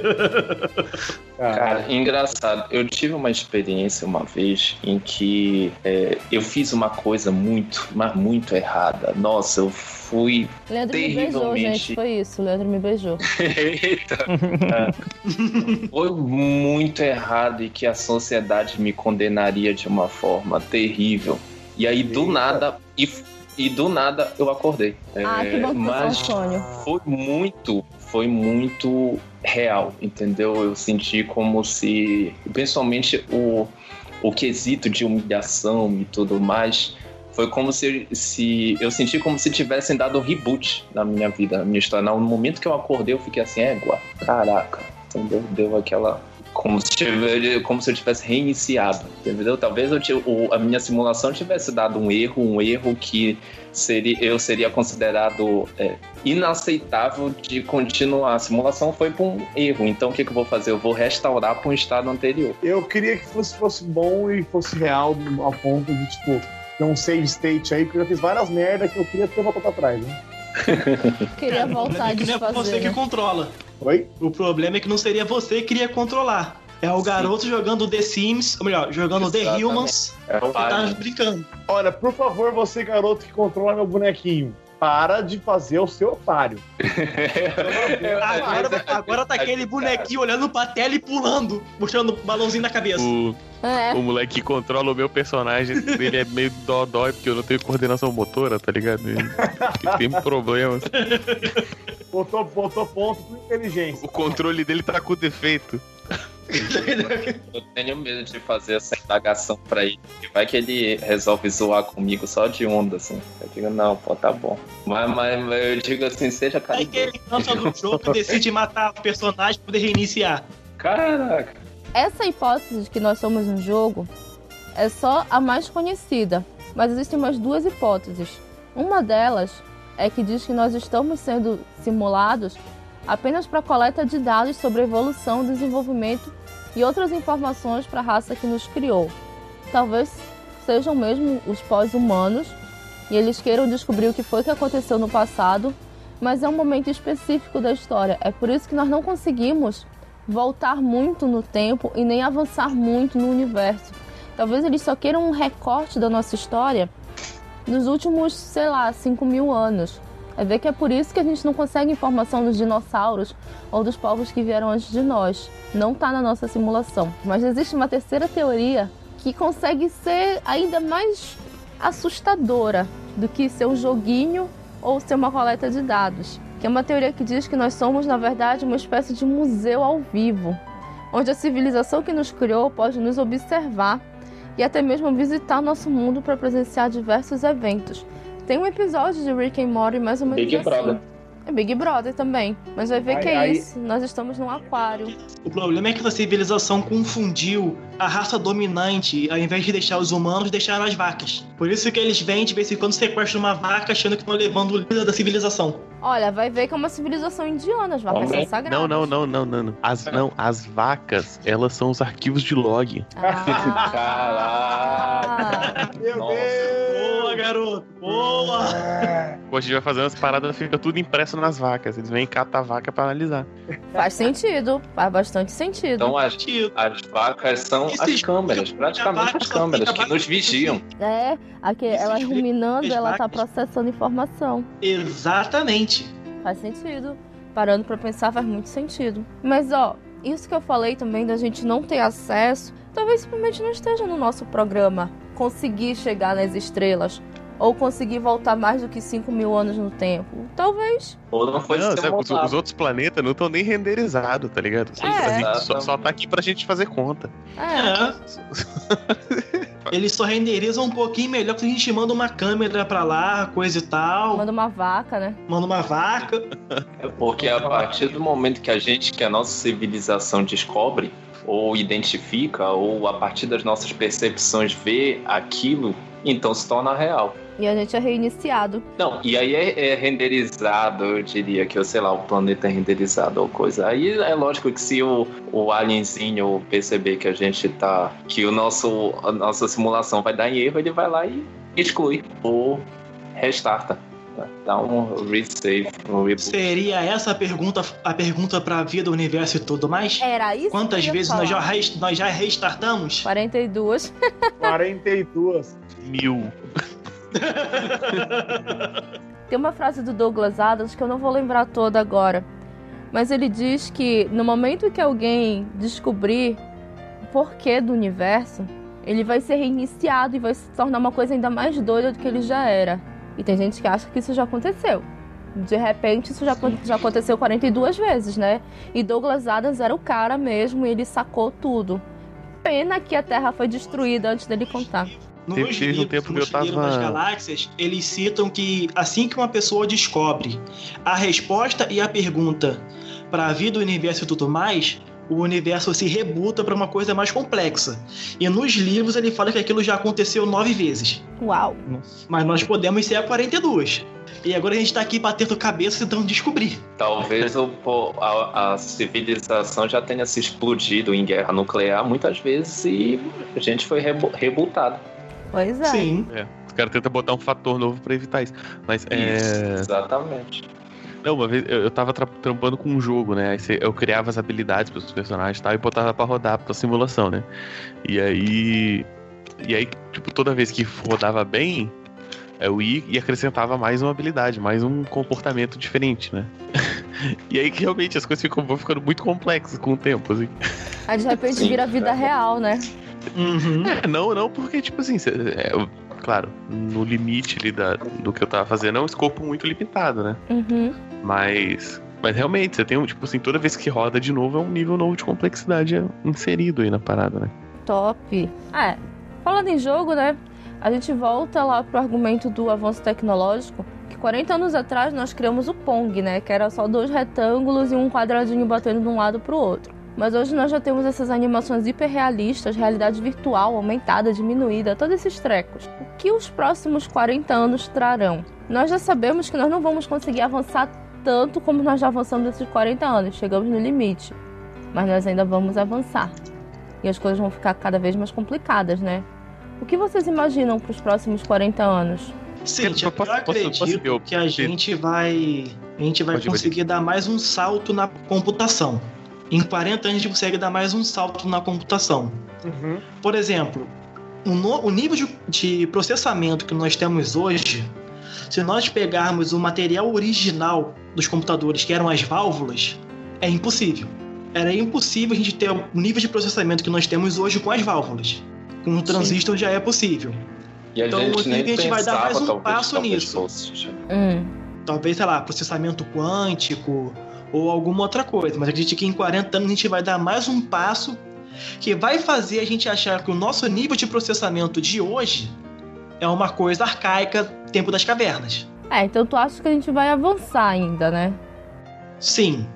*laughs* Cara, engraçado. Eu tive uma experiência uma vez em que é, eu fiz uma coisa muito, mas muito errada. Nossa, eu fui. Leandro me beijou, Terrivelmente. gente. Foi isso. Leandro me beijou. *laughs* Eita! É. Foi muito errado e que a sociedade me condenaria de uma forma terrível. E aí, do Eita. nada. E, e do nada eu acordei. Ah, É, que bom que foi só um mas sonho. foi muito, foi muito real, entendeu? Eu senti como se, principalmente o, o quesito de humilhação e tudo mais, foi como se, se eu senti como se tivessem dado um reboot na minha vida, na minha história. No momento que eu acordei, eu fiquei assim, égua, caraca, entendeu? Deu aquela como se, tivesse, como se eu tivesse reiniciado, entendeu? Talvez eu, a minha simulação tivesse dado um erro, um erro que seria, eu seria considerado é, inaceitável de continuar. A simulação foi para um erro, então o que, que eu vou fazer? Eu vou restaurar para um estado anterior. Eu queria que fosse, fosse bom e fosse real ao ponto de, tipo, ter um save state aí, porque eu já fiz várias merdas que eu queria ter voltado atrás, né? *laughs* Queria voltar a É que não é você desfazer. que controla. Oi? O problema é que não seria você que queria controlar. É o Sim. garoto jogando The Sims, ou melhor, jogando The Exatamente. Humans, É que tá brincando. Olha, por favor, você, garoto que controla meu bonequinho, para de fazer o seu otário. *laughs* Agora, agora tá aquele bonequinho olhando pra tela e pulando, puxando o balãozinho na cabeça. O, É, o moleque que controla o meu personagem, ele é meio dodói, porque eu não tenho coordenação motora, tá ligado? Ele, ele tem problemas. Botou, botou ponto por inteligência. O controle dele tá com defeito. Eu tenho medo de fazer essa indagação pra ele. Vai que ele resolve zoar comigo só de onda, assim. Eu digo, não, pô, tá bom. Mas, mas, mas eu digo assim, seja Aí que caridoso. ele cansa do jogo e decide matar o personagem pra poder reiniciar. Caraca. essa hipótese de que nós somos um jogo é só a mais conhecida, mas existem mais duas hipóteses. Uma delas é que diz que nós estamos sendo simulados apenas para coleta de dados sobre evolução, desenvolvimento e outras informações para a raça que nos criou. Talvez sejam mesmo os pós-humanos e eles queiram descobrir o que foi que aconteceu no passado, mas é um momento específico da história. É por isso que nós não conseguimos voltar muito no tempo e nem avançar muito no universo. Talvez eles só queiram um recorte da nossa história nos últimos, sei lá, 5 mil anos. É ver que é por isso que a gente não consegue informação dos dinossauros ou dos povos que vieram antes de nós. Não está na nossa simulação. Mas existe uma terceira teoria que consegue ser ainda mais assustadora do que ser um joguinho ou ser uma coleta de dados. Que é uma teoria que diz que nós somos, na verdade, uma espécie de museu ao vivo, onde a civilização que nos criou pode nos observar e até mesmo visitar nosso mundo para presenciar diversos eventos. Tem um episódio de Rick and Morty mais ou menos Big assim. Brother. É Big Brother também. Mas vai ver Aí- que é isso. Nós estamos num aquário. O problema é que essa civilização confundiu a raça dominante, ao invés de deixar os humanos, deixaram as vacas. Por isso que eles vêm de vez em quando sequestram uma vaca achando que estão levando o líder da civilização. Olha, vai ver que é uma civilização indiana. As vacas Homem. são sagradas. Não, não, não, não, não, não. As, não, as vacas, elas são os arquivos de log. Ah. *laughs* Meu Nossa. Boa, garoto! Boa! Quando a gente vai fazendo as paradas, fica tudo impresso nas vacas. Eles vêm catar a vaca pra analisar. Faz sentido. Faz bastante sentido. Então as, as vacas são Isso as explica câmeras, praticamente as câmeras que nos vigiam. É, aqui, ela explica ruminando, ela tá processando informação. Exatamente. Faz sentido. Parando pra pensar, faz muito sentido. Mas, ó, isso que eu falei também da gente não ter acesso, talvez simplesmente não esteja no nosso programa. Conseguir chegar nas estrelas. Ou conseguir voltar mais do que 5 mil anos no tempo. Talvez. Ou não foi Não, sabe, os, os outros planetas não estão nem renderizados, tá ligado? Só, É. só, só tá aqui pra gente fazer conta. É. É. *laughs* Eles só renderizam um pouquinho melhor que a gente manda uma câmera pra lá, coisa e tal. Manda uma vaca, né? Manda uma vaca. É porque a partir do momento que a gente, que a nossa civilização descobre, ou identifica, ou a partir das nossas percepções vê aquilo, então se torna real. E a gente é reiniciado. Não, e aí é, é renderizado, eu diria que, sei lá, o planeta é renderizado ou coisa. Aí é lógico que se o, o alienzinho perceber que a gente tá. que o nosso, a nossa simulação vai dar em erro, ele vai lá e exclui ou restarta. Dá um resave, um reboot. Seria essa a pergunta, a pergunta pra vida, universo e tudo mais? Era isso Quantas vezes nós já, nós já restartamos? 42. 42. Mil. *laughs* Tem uma frase do Douglas Adams que eu não vou lembrar toda agora. Mas ele diz que no momento que alguém descobrir o porquê do universo, ele vai ser reiniciado e vai se tornar uma coisa ainda mais doida do que ele já era. E tem gente que acha que isso já aconteceu. De repente, isso já, já aconteceu 42 vezes, né? E Douglas Adams era o cara mesmo e ele sacou tudo. Pena que a Terra foi destruída antes dele contar. Nos Teve- teve um livros, tempo que eu tava- das galáxias, eles citam que assim que uma pessoa descobre a resposta e a pergunta para a vida, o universo e tudo mais, o universo se rebuta para uma coisa mais complexa. E nos livros ele fala que aquilo já aconteceu nove vezes. Uau! Mas nós podemos ser a 42. E agora a gente tá aqui batendo cabeça tentando descobrir. Talvez o, a, a civilização já tenha se explodido em guerra nuclear muitas vezes e a gente foi rebu rebutado. Pois é. Sim. Os caras tentam botar um fator novo pra evitar isso. Mas Isso, é. exatamente. Não, uma vez eu, eu tava tra- trampando com um jogo, né? Aí eu criava as habilidades pros personagens e tal e botava pra rodar pra simulação, né? E aí. E aí, tipo, toda vez que rodava bem, eu ia e acrescentava mais uma habilidade, mais um comportamento diferente, né? *laughs* e aí que realmente as coisas ficam, vão ficando muito complexas com o tempo, assim. Aí de repente Sim, vira vida é. real, né? Uhum. É, não, não, porque, tipo assim, cê- é, eu- claro, no limite ali da, do que eu tava fazendo é um escopo muito limitado, né? Uhum. Mas. Mas realmente, você tem um, tipo assim, toda vez que roda de novo é um nível novo de complexidade inserido aí na parada, né? Top. É, falando em jogo, né? A gente volta lá pro argumento do avanço tecnológico. Que 40 anos atrás nós criamos o Pong, né? Que era só dois retângulos e um quadradinho batendo de um lado pro outro. Mas hoje nós já temos essas animações hiperrealistas, realidade virtual, aumentada, diminuída, todos esses trecos. O que os próximos 40 anos trarão? Nós já sabemos que nós não vamos conseguir avançar tanto como nós já avançamos nesses 40 anos. Chegamos no limite. Mas nós ainda vamos avançar e as coisas vão ficar cada vez mais complicadas, né? O que vocês imaginam para os próximos 40 anos? Cíntia, Posso- eu posso- posso acredito ver o- que a gente vai. A gente vai Pode, conseguir dar mais um salto na computação. Em 40 anos a gente consegue dar mais um salto na computação. Uhum. Por exemplo, o, no- o nível de, de processamento que nós temos hoje, se nós pegarmos o material original dos computadores, que eram as válvulas, é impossível. Era impossível a gente ter o nível de processamento que nós temos hoje com as válvulas. Com o transistor já é possível. E a Então, gente aqui nem a gente vai dar mais um talvez, passo talvez nisso. fosse. Hum, Talvez, sei lá, processamento quântico ou alguma outra coisa. Mas acredito que em 40 anos a gente vai dar mais um passo que vai fazer a gente achar que o nosso nível de processamento de hoje é uma coisa arcaica, tempo das cavernas. É, então tu acha que a gente vai avançar ainda, né? Sim.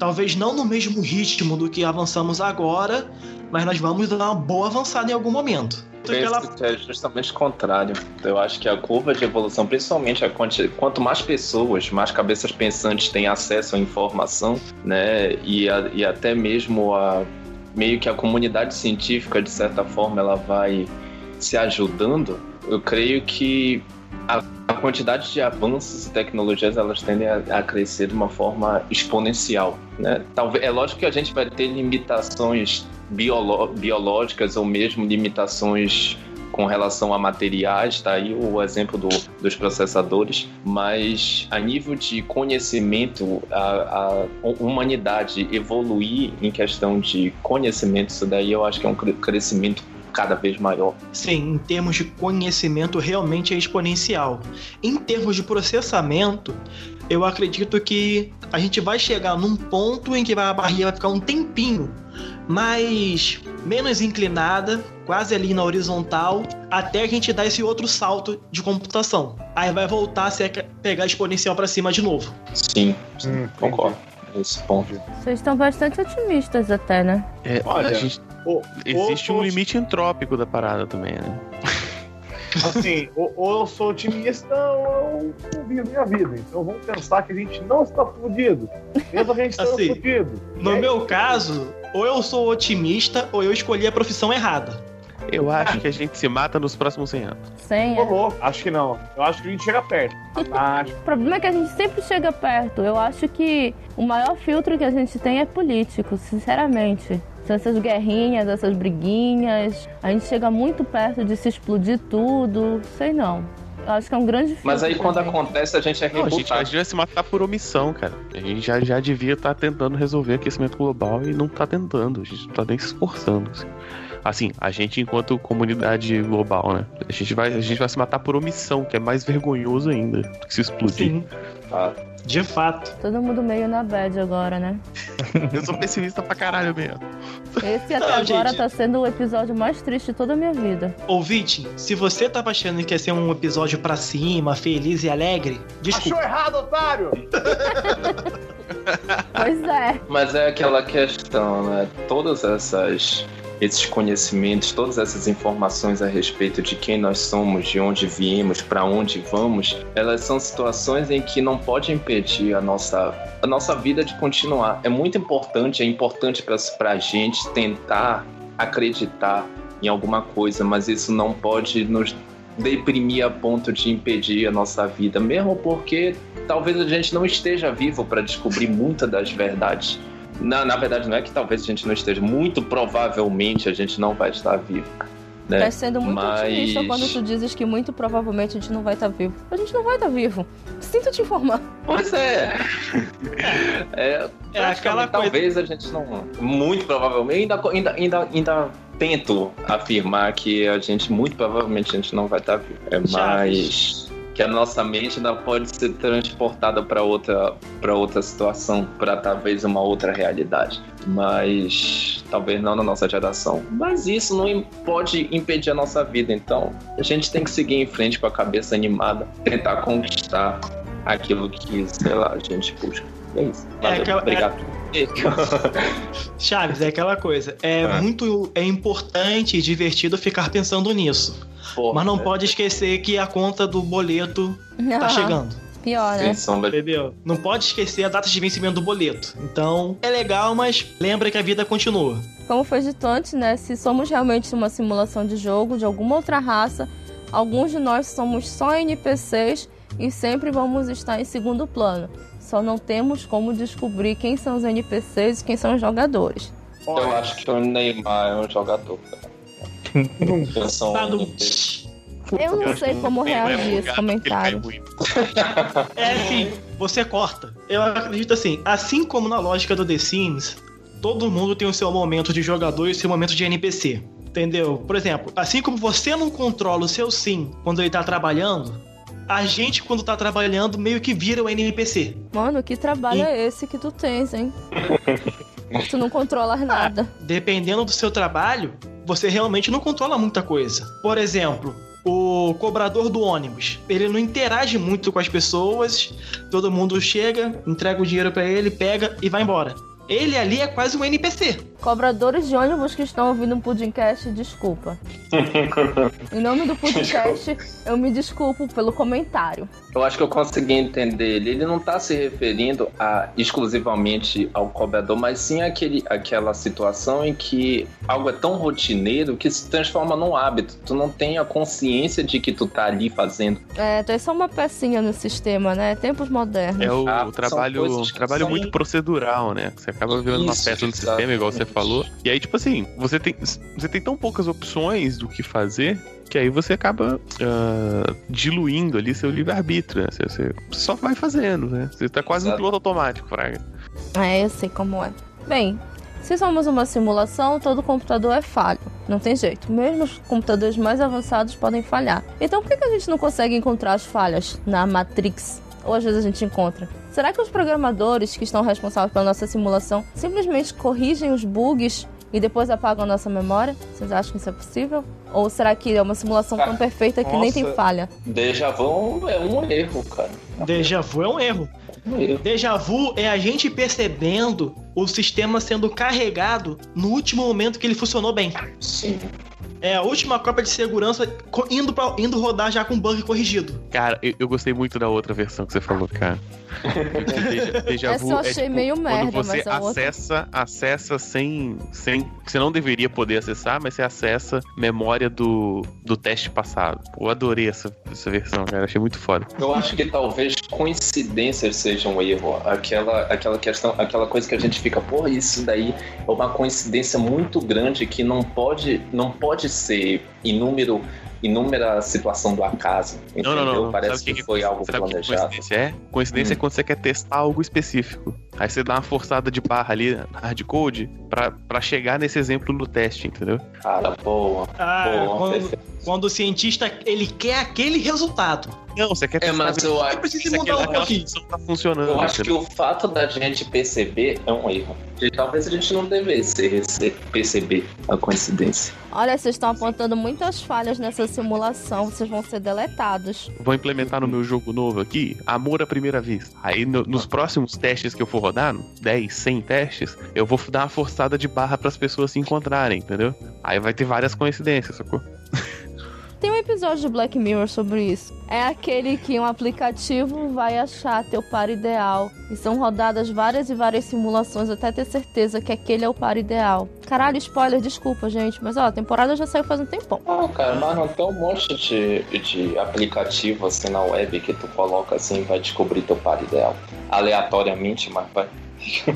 Talvez não no mesmo ritmo do que avançamos agora, mas nós vamos dar uma boa avançada em algum momento. Ela... que é justamente o contrário. Eu acho que a curva de evolução, principalmente a quanti... quanto mais pessoas, mais cabeças pensantes têm acesso à informação, né, e, a, e até mesmo a meio que a comunidade científica de certa forma ela vai se ajudando. Eu creio que a, a quantidade de avanços e tecnologias elas tendem a, a, crescer de uma forma exponencial, né? Talvez é lógico que a gente vai ter limitações biológicas ou mesmo limitações com relação a materiais, tá aí o exemplo do, dos processadores, mas a nível de conhecimento, a, a, humanidade evoluir em questão de conhecimento, isso daí eu acho que é um crescimento cada vez maior. Sim, em termos de conhecimento, realmente é exponencial. Em termos de processamento, eu acredito que a gente vai chegar num ponto em que a barriga vai ficar um tempinho mais menos inclinada, quase ali na horizontal, até a gente dar esse outro salto de computação. Aí vai voltar a ser, pegar exponencial para cima de novo. Sim, sim hum, concordo. Esse ponto. Vocês estão bastante otimistas até, né? É, Olha, a gente Existe um limite entrópico da parada também, né? Assim, *laughs* ou, ou, eu sou otimista ou eu não vivo minha vida. Então vamos pensar que a gente não está fudido. Mesmo que a gente esteja assim, fudido. No é meu caso, ou eu sou otimista ou eu escolhi a profissão errada. Eu acho que a gente se mata nos próximos 100 anos. 100 anos? Acho que não. Eu acho que a gente chega perto. Acho. o problema é que a gente sempre chega perto. Eu acho que o maior filtro que a gente tem é político, sinceramente. São essas guerrinhas, essas briguinhas. A gente chega muito perto de se explodir tudo. Sei não. Eu acho que é um grande Mas aí quando acontece a gente é rebutado. Não, a gente, a gente vai se matar por omissão, cara. A gente já, já devia estar tá tentando resolver aquecimento global e não está tentando. A gente não tá nem se esforçando. Assim. assim. a gente enquanto comunidade global, né? A gente, vai, a gente vai se matar por omissão, que é mais vergonhoso ainda do que se explodir. Sim. Ah. De fato. Todo mundo meio na bad agora, né? eu sou pessimista pra caralho mesmo. Esse até Não, agora gente. tá sendo o episódio mais triste de toda a minha vida. Ouvinte, se você tava achando que ia ser um episódio pra cima, feliz e alegre, desculpa. Achou errado, otário! *laughs* pois é. Mas é aquela questão, né? Todas essas esses conhecimentos, todas essas informações a respeito de quem nós somos, de onde viemos, para onde vamos, elas são situações em que não pode impedir a nossa, a nossa vida de continuar. É muito importante, é importante para a gente tentar acreditar em alguma coisa, mas isso não pode nos deprimir a ponto de impedir a nossa vida, mesmo porque talvez a gente não esteja vivo para descobrir muitas das verdades na, na verdade, não é que talvez a gente não esteja, muito provavelmente a gente não vai estar vivo. Né? Tá sendo muito Mas... otimista quando tu dizes que muito provavelmente a gente não vai estar vivo. A gente não vai estar vivo. Sinto te informar. Pois é. *laughs* é, é aquela talvez coisa... a gente não. Muito provavelmente. Ainda, ainda, ainda, ainda tento afirmar que a gente, muito provavelmente, a gente não vai estar vivo. É, mas que a nossa mente ainda pode ser transportada para outra para outra situação, para talvez uma outra realidade, mas talvez não na nossa geração. Mas isso não pode impedir a nossa vida, então a gente tem que seguir em frente com a cabeça animada, tentar conquistar aquilo que, sei lá, a gente busca. É isso. É Valeu, é aquela, obrigado. É... *laughs* Chaves, é aquela coisa. É ah. muito é importante e divertido ficar pensando nisso. Porra, Mas não é. pode esquecer que a conta do boleto não. tá chegando. Pior, né? Entendeu? Não pode esquecer a data de vencimento do boleto. Então, é legal, mas lembra que a vida continua. Como foi dito antes, né? Se somos realmente uma simulação de jogo de alguma outra raça, alguns de nós somos só NPCs e sempre vamos estar em segundo plano. Só não temos como descobrir quem são os NPCs e quem são os jogadores. Eu acho que o Neymar é um jogador. Tá Eu não sei como reagir a esse comentário. *laughs* É assim, você corta. Eu acredito assim, assim como na lógica do The Sims, todo mundo tem o seu momento de jogador e o seu momento de NPC. Entendeu? Por exemplo, assim como você não controla o seu sim quando ele tá trabalhando, a gente, quando tá trabalhando, meio que vira o NPC. Mano, que trabalho e... é esse que tu tens, hein? *laughs* tu não controlas nada. Ah, dependendo do seu trabalho, você realmente não controla muita coisa. Por exemplo, o cobrador do ônibus. Ele não interage muito com as pessoas, todo mundo chega, entrega o dinheiro para ele, pega e vai embora. Ele ali é quase um NPC. Cobradores de ônibus que estão ouvindo o Pudimcast, desculpa. *laughs* em nome do Pudimcast, eu me desculpo pelo comentário. Eu acho que eu consegui entender ele. Ele não está se referindo a, exclusivamente ao cobrador, mas sim àquele, àquela situação em que algo é tão rotineiro que se transforma num hábito. Tu não tem a consciência de que tu tá ali fazendo. É, tu é só uma pecinha no sistema, né? Tempos modernos. É o Ah, trabalho, que trabalho são- muito procedural, né? Você acaba vivendo uma peça do sistema, igual você falou. E aí, tipo assim, você tem, você tem tão poucas opções do que fazer que aí você acaba ah, diluindo ali seu livre-arbítrio, né? Você, você só vai fazendo, né? Você tá quase no Exato. piloto automático, Fraga. É, eu sei como é. Bem, se somos uma simulação, todo computador é falho. Não tem jeito. Mesmo os computadores mais avançados podem falhar. Então por que que a gente não consegue encontrar as falhas na Matrix? Ou às vezes a gente encontra. Será que os programadores que estão responsáveis pela nossa simulação simplesmente corrigem os bugs e depois apagam a nossa memória? Vocês acham que isso é possível? Ou será que é uma simulação tão Ah, perfeita que nem tem nossa. falha? Déjà vu é um erro, cara. Déjà vu é um erro. Um erro. Déjà vu é a gente percebendo o sistema sendo carregado no último momento que ele funcionou bem. Sim. É a última cópia de segurança indo, pra, indo rodar já com bug corrigido. Cara, eu, eu gostei muito da outra versão que você falou, cara. Deja, Essa eu é, achei tipo, meio merda, quando você mas a outra- acessa, acessa sem, sem. Você não deveria poder acessar, mas você acessa memória do, do teste passado. Eu adorei essa, essa versão, cara. Achei muito foda. Eu acho que talvez coincidências sejam um erro. Aquela, aquela questão, aquela coisa que a gente fica, pô, isso daí é uma coincidência muito grande que não pode, não pode ser inúmero, inúmera situação do acaso. Entendeu? Não, não, não. Parece o que, foi algo que planejado. coincidência é? Coincidência Hum. é quando você quer testar algo específico. Aí você dá uma forçada de barra ali, hardcode, pra, pra chegar nesse exemplo no teste, entendeu? Cara, boa. Ah, boa quando, quando o cientista ele quer aquele resultado. Não, você quer É, mas eu Você acho, precisa se mudar aquela, um aquela pouquinho. função tá funcionando. eu acho que o fato da gente perceber é um erro. E talvez a gente não devesse perceber a coincidência. Olha, vocês estão apontando muitas falhas nessa simulação. Vocês vão ser deletados. Vou implementar no meu jogo novo aqui, amor à primeira vista. Aí no- nos próximos testes que eu for rodar, no 10, 100 testes, eu vou dar uma forçada de barra pras pessoas se encontrarem, entendeu? Aí vai ter várias coincidências, sacou? Tem um episódio de Black Mirror sobre isso. É aquele que um aplicativo vai achar teu par ideal. E são rodadas várias e várias simulações até ter certeza que aquele é o par ideal. Caralho, spoiler, desculpa, gente. Mas ó, a temporada já saiu faz um tempão. Ah, cara, mas não tem um monte de, de aplicativo assim na web que tu coloca assim vai descobrir teu par ideal. Aleatoriamente, mas vai. *laughs*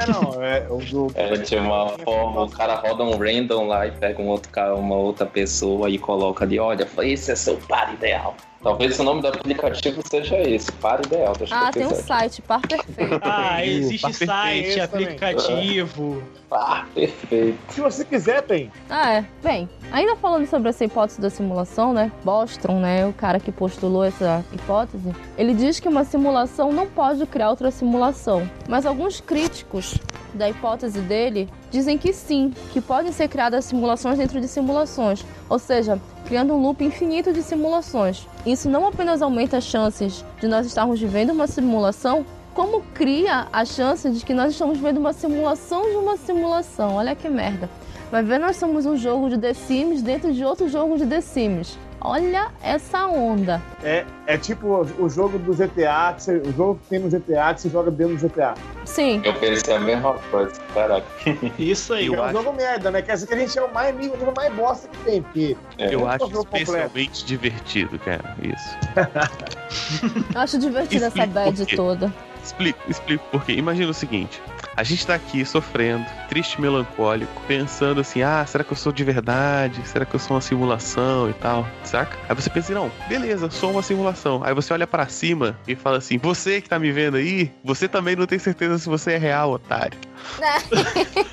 É, não, é o do. É de uma forma, o cara roda um random lá e pega um outro cara, uma outra pessoa e coloca ali, olha, esse é seu par ideal. Talvez o nome do aplicativo seja esse, par ideal. Deixa Ah, eu tem um site, par perfeito. Ah, existe site, também. aplicativo. Par perfeito. Se você quiser, tem. Ah, é. Bem, ainda falando sobre essa hipótese da simulação, né? Bostrom, né? O cara que postulou essa hipótese, ele diz que uma simulação não pode criar outra simulação. Mas alguns críticos da hipótese dele dizem que sim, que podem ser criadas simulações dentro de simulações. Ou seja, criando um loop infinito de simulações. Isso não apenas aumenta as chances de nós estarmos vivendo uma simulação, como cria a chance de que nós estamos vendo uma simulação de uma simulação. Olha que merda. Vai ver, nós somos um jogo de The Sims dentro de outro jogo de The Sims. Olha essa onda. É, é tipo o, jogo do GTA, que você- o jogo que tem no GTA que você joga dentro do GTA. Sim, Eu pensei a mesma coisa, caraca. *laughs* Isso aí. Eu é um acho- jogo merda, né? Quer dizer que a gente é o mais nível, o nível mais bosta que tem, porque É. Eu é um acho jogo completo. especialmente divertido, cara. Isso. *laughs* *laughs* eu acho divertida essa bad toda. Explico, explico por quê. Imagina o seguinte: a gente tá aqui sofrendo, triste, melancólico, pensando assim: ah, será que eu sou de verdade? Será que eu sou uma simulação e tal? Saca? Aí você pensa: não, beleza, sou uma simulação. Aí você olha pra cima e fala assim: você que tá me vendo aí, você também não tem certeza se você é real, otário. *laughs*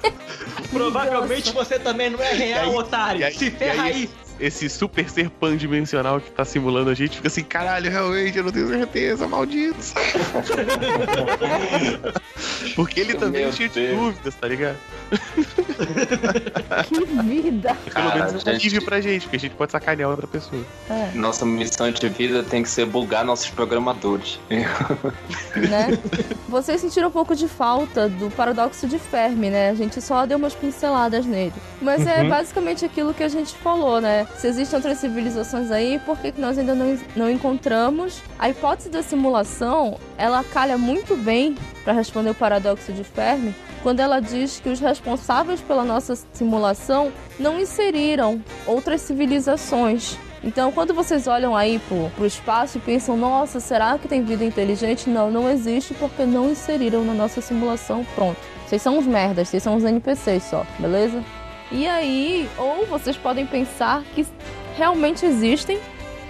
Provavelmente você também não é real, E aí- otário. e aí- Se ferra e aí. aí- esse super ser pandimensional que tá simulando a gente fica assim, caralho, realmente, eu não tenho certeza, maldito. *laughs* Porque ele também Meu tinha de Deus. dúvidas, tá ligado? *laughs* Que vida! Pelo Cara, menos é um gente. pra gente, porque a gente pode sacanear outra pessoa. É, Nossa missão de vida tem que ser bugar nossos programadores. *laughs* né? Vocês sentiram um pouco de falta do paradoxo de Fermi, né? A gente só deu umas pinceladas nele. Mas é Uhum. basicamente aquilo que a gente falou, né? Se existem outras civilizações aí, por que, que nós ainda não, não encontramos? A hipótese da simulação, ela calha muito bem para responder o paradoxo de Fermi, quando ela diz que os responsáveis pela nossa simulação não inseriram outras civilizações. Então, quando vocês olham aí pro, pro espaço e pensam, nossa, será que tem vida inteligente? Não, não existe porque não inseriram na nossa simulação. Pronto. Vocês são uns merdas, vocês são uns NPCs só, beleza? E aí, ou vocês podem pensar que realmente existem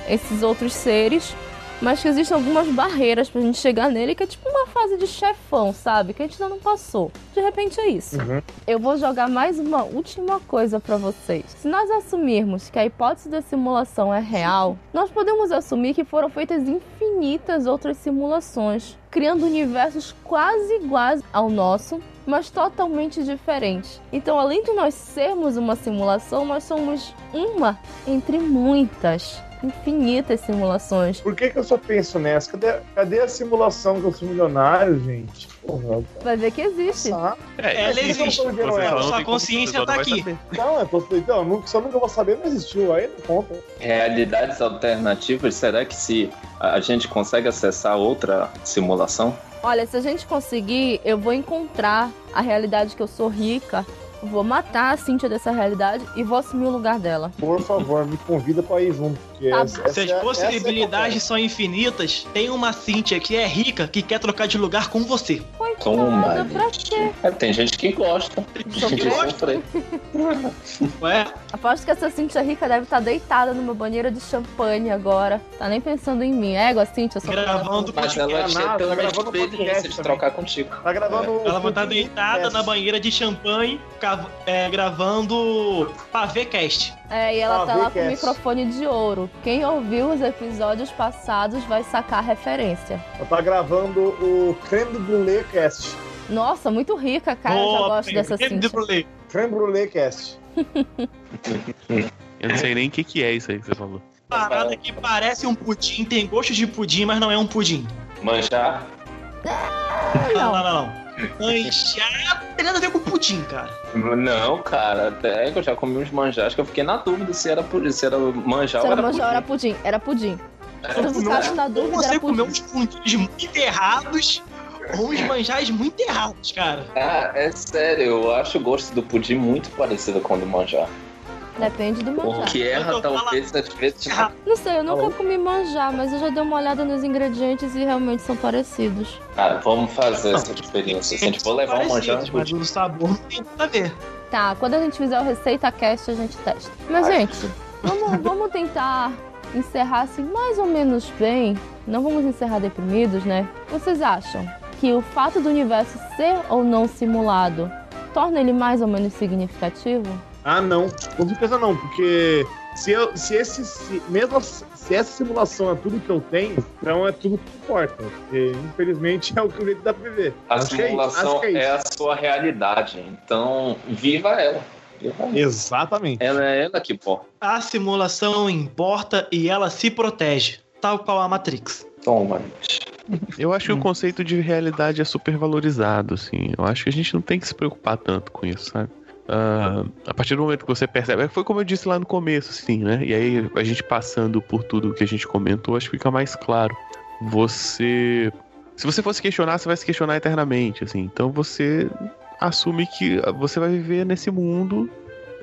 esses outros seres, mas que existem algumas barreiras pra gente chegar nele, que é tipo uma fase de chefão, sabe? Que a gente ainda não passou. De repente é isso. Uhum. Eu vou jogar mais uma última coisa pra vocês. Se nós assumirmos que a hipótese da simulação é real, nós podemos assumir que foram feitas infinitas outras simulações, criando universos quase iguais ao nosso, mas totalmente diferentes. Então, além de nós sermos uma simulação, nós somos uma entre muitas, infinitas simulações. Por que, que eu só penso nessa? Cadê, cadê a simulação que eu sou milionário, gente? Porra, Vai ver que existe. É, ela existe. Você ela? só Sua consciência só tá aqui. Não, eu tô, então, eu nunca vou saber, não existiu. Aí não conta. Realidades alternativas, será que se a gente consegue acessar outra simulação? Olha, se a gente conseguir, eu vou encontrar a realidade que eu sou rica, vou matar a Cintia dessa realidade e vou assumir o lugar dela. Por favor, me convida pra ir junto. Porque Tá essa, essa Se as é- possibilidades são infinitas, tem uma Cíntia que é rica que quer trocar de lugar com você. Toma, Coitada, pra gente. quê? É, tem gente que gosta. *laughs* Ué, Aposto que essa Cintia rica deve estar deitada numa banheira de champanhe agora. Tá nem pensando em mim. Égua, Cintia, eu sou gravando Mas ela tinha tá pelo menos gravando experiência podcast de trocar contigo. Tá gravando. Ela vai estar Pudim deitada na banheira de champanhe, é, gravando Pavê Cast. É, e ela Ah, tá lá com o microfone de ouro. Quem ouviu os episódios passados vai sacar a referência. Ela tá gravando o Creme Brulee Cast. Nossa, muito rica, cara. eu já Boa, gosto dessa creme de brulee. Creme Brulee Cast. *laughs* Eu não sei nem o que, que é isso aí que você falou. Parada que parece um pudim, tem gosto de pudim, mas não é um pudim. Manjar? Não, não, não. não. Manjar tem nada a ver com pudim, cara. Não, cara. Até que eu já comi uns manjares que eu fiquei na dúvida se era, se era manjar Se ou era era manjar, era pudim. Era pudim. Ficasse na Ou dúvida, você era comeu uns pudins muito errados, ou uns manjares muito errados, cara. Ah, é sério, eu acho o gosto do pudim muito parecido com o do manjar. Depende do O manjar. que erra, talvez, às vezes. Não sei, eu nunca comi manjar, mas eu já dei uma olhada nos ingredientes e realmente são parecidos. Ah, vamos fazer essa experiência. Se a gente for levar um manjar, mas o sabor tem nada a ver. Tá, quando a gente fizer o Receita Cast, a gente testa. Mas, Ai. gente, vamos, *laughs* vamos tentar encerrar assim mais ou menos bem. Não vamos encerrar deprimidos, né? Vocês acham que o fato do universo ser ou não simulado torna ele mais ou menos significativo? Ah, não. Com certeza não, porque se, eu, se esse. Se, mesmo se essa simulação é tudo que eu tenho, então é tudo que importa. Porque, infelizmente, *laughs* é o que o jeito dá pra viver. a Acho é isso, simulação é é, isso. a sua realidade. Então, viva ela. Viva ela. Exatamente. Ela é ela que importa. A simulação importa e ela se protege, tal qual a Matrix. Toma, gente. Eu acho que o conceito de realidade é super valorizado, assim. Eu acho que a gente não tem que se preocupar tanto com isso, sabe? Ah, a partir do momento que você percebe. Foi como eu disse lá no começo, assim, né? E aí, a gente passando por tudo que a gente comentou, acho que fica mais claro. Você. Se você fosse questionar, você vai se questionar eternamente, assim. Então você assume que você vai viver nesse mundo.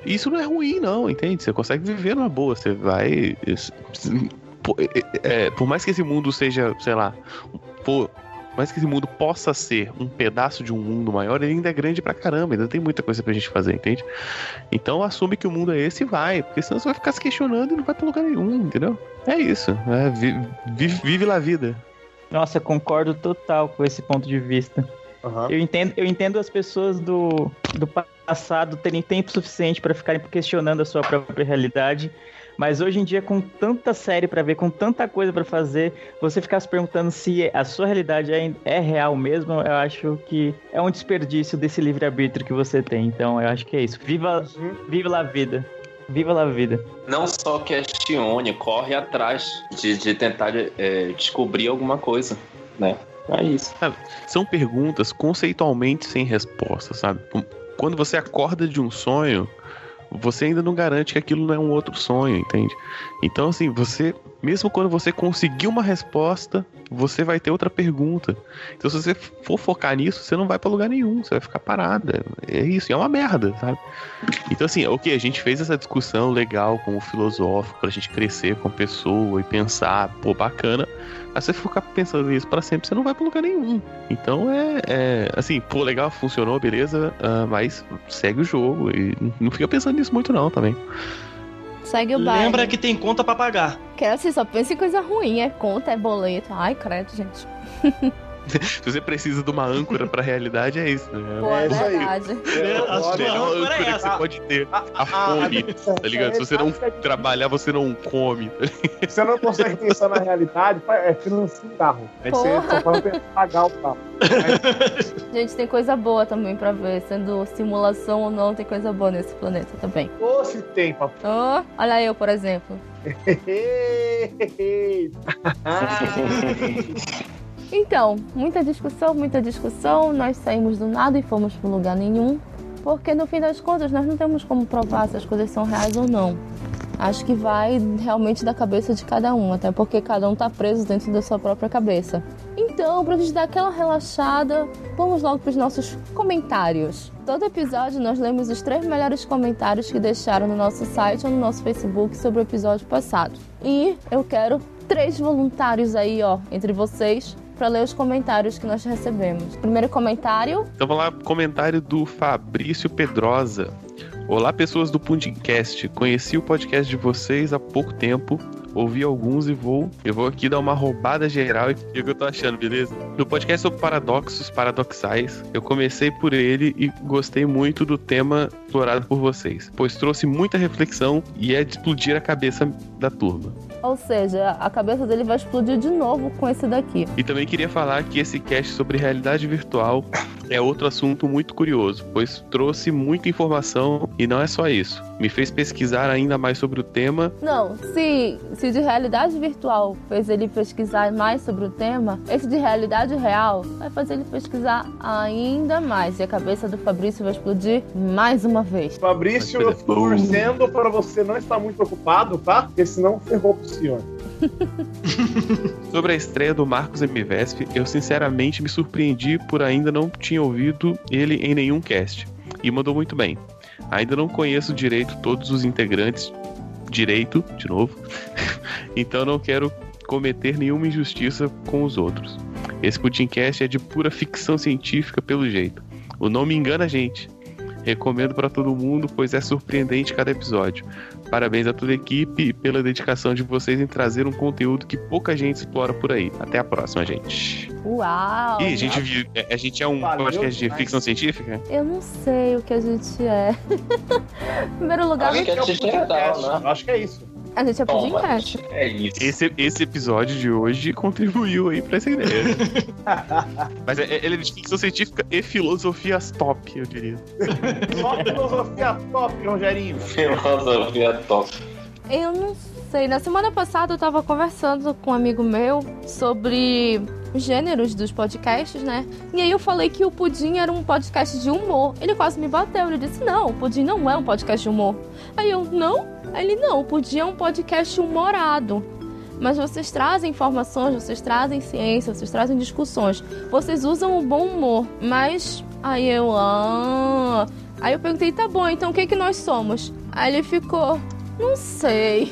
Isso não é ruim, não, entende? Você consegue viver numa boa. Você vai. Por, é, por mais que esse mundo seja, sei lá, por mais que esse mundo possa ser um pedaço de um mundo maior, ele ainda é grande pra caramba, ainda tem muita coisa pra gente fazer, entende? Então assume que o mundo é esse e vai, porque senão você vai ficar se questionando e não vai pra lugar nenhum, entendeu? É isso, é, vi- vive, vive lá a vida. Nossa, eu concordo total com esse ponto de vista. Aham. Eu entendo, eu entendo as pessoas do, do passado terem tempo suficiente para ficarem questionando a sua própria realidade. Mas hoje em dia, com tanta série para ver, com tanta coisa para fazer, você ficar se perguntando se a sua realidade é, é, real mesmo, eu acho que é um desperdício desse livre-arbítrio que você tem. Então, eu acho que é isso. Viva, viva a vida. Viva a vida. Não só questione, corre atrás de, de tentar é, descobrir alguma coisa, né? É isso. Sabe, são perguntas conceitualmente sem resposta, sabe? Quando você acorda de um sonho, você ainda não garante que aquilo não é um outro sonho, entende? Então, assim, você, mesmo quando você conseguir uma resposta, você vai ter outra pergunta. Então, se você for focar nisso, você não vai para lugar nenhum, você vai ficar parada. É isso, é uma merda, sabe? Então, assim, ok, a gente fez essa discussão legal com o filosófico pra gente crescer com a pessoa e pensar, pô, bacana. Mas você ficar pensando nisso para sempre, você não vai pra lugar nenhum. Então é, é assim, pô, legal, funcionou, beleza, uh, mas segue o jogo e não fica pensando nisso muito não também. Segue o baile. Lembra que tem conta para pagar. Que assim, só pensa em coisa ruim, é conta, é boleto. Ai, credo, gente. *laughs* Se você precisa de uma âncora pra realidade, é isso. Né? Pô, é, é verdade. É, a melhor âncora é que você pode ter. A, fome, tá ligado? Se você não trabalhar, você não come. Tá você não consegue pensar na realidade, é financiar um carro. Aí você só pode pagar o carro. *laughs* Gente, tem coisa boa também pra ver. Sendo simulação ou não, tem coisa boa nesse planeta também. Ô, se tem, papo. Oh, olha eu, por exemplo. *laughs* *laughs* Então, muita discussão, muita discussão. Nós saímos do nada e fomos para lugar nenhum, porque no fim das contas nós não temos como provar se as coisas são reais ou não. Acho que vai realmente da cabeça de cada um, até porque cada um está preso dentro da sua própria cabeça. Então, para gente dar aquela relaxada, vamos logo para os nossos comentários. Todo episódio nós lemos os três melhores comentários que deixaram no nosso site ou no nosso Facebook sobre o episódio passado. E eu quero três voluntários aí, ó, entre vocês, para ler os comentários que nós recebemos. Primeiro comentário. Então vamos lá, comentário do Fabrício Pedrosa. Olá, pessoas do Pundicast. Conheci o podcast de vocês há pouco tempo ouvi alguns e vou. Eu vou aqui dar uma roubada geral e o que eu tô achando, beleza? No podcast sobre paradoxos paradoxais, eu comecei por ele e gostei muito do tema explorado por vocês, pois trouxe muita reflexão e é de explodir a cabeça da turma. Ou seja, a cabeça dele vai explodir de novo com esse daqui. E também queria falar que esse cast sobre realidade virtual é outro assunto muito curioso, pois trouxe muita informação e não é só isso. Me fez pesquisar ainda mais sobre o tema. Não, se se de realidade virtual fez ele pesquisar mais sobre o tema, esse de realidade real vai fazer ele pesquisar ainda mais. E a cabeça do Fabrício vai explodir mais uma vez. Fabrício, eu estou torcendo para você não estar muito ocupado, tá? Porque senão ferrou pro senhor. *laughs* Sobre a estreia do Marcos M. Vesp, eu sinceramente me surpreendi por ainda não tinha ouvido ele em nenhum cast. E mandou muito bem. Ainda não conheço direito todos os integrantes direito, de novo. *laughs* então não quero cometer nenhuma injustiça com os outros. Esse Putimcast é de pura ficção científica pelo jeito. O nome engana a gente. Recomendo para todo mundo, pois é surpreendente cada episódio. Parabéns a toda a equipe pela dedicação de vocês em trazer um conteúdo que pouca gente explora por aí. Até a próxima, gente. Uau! E a gente, viu, a gente é um Valeu, podcast de ficção científica? Eu não sei o que a gente é. *laughs* em primeiro lugar, acho que a gente é, né? Acho que é isso. A gente é podcast. É isso. Esse, esse episódio de hoje contribuiu aí pra essa ideia. *laughs* Mas é, ele é de ficção científica e filosofias top, eu diria. *laughs* Só filosofia top, Rogerinho. Filosofia top. Eu não sei. Na semana passada eu tava conversando com um amigo meu sobre gêneros dos podcasts, né? E aí eu falei que o Pudim era um podcast de humor. Ele quase me bateu. Ele disse: Não, o Pudim não é um podcast de humor. Aí eu: Não? Ele: Não, o Pudim é um podcast humorado. Mas vocês trazem informações, vocês trazem ciência, vocês trazem discussões. Vocês usam o bom humor. Mas aí eu. Ah. Aí eu perguntei: Tá bom, então o que, que nós somos? Aí ele ficou: Não sei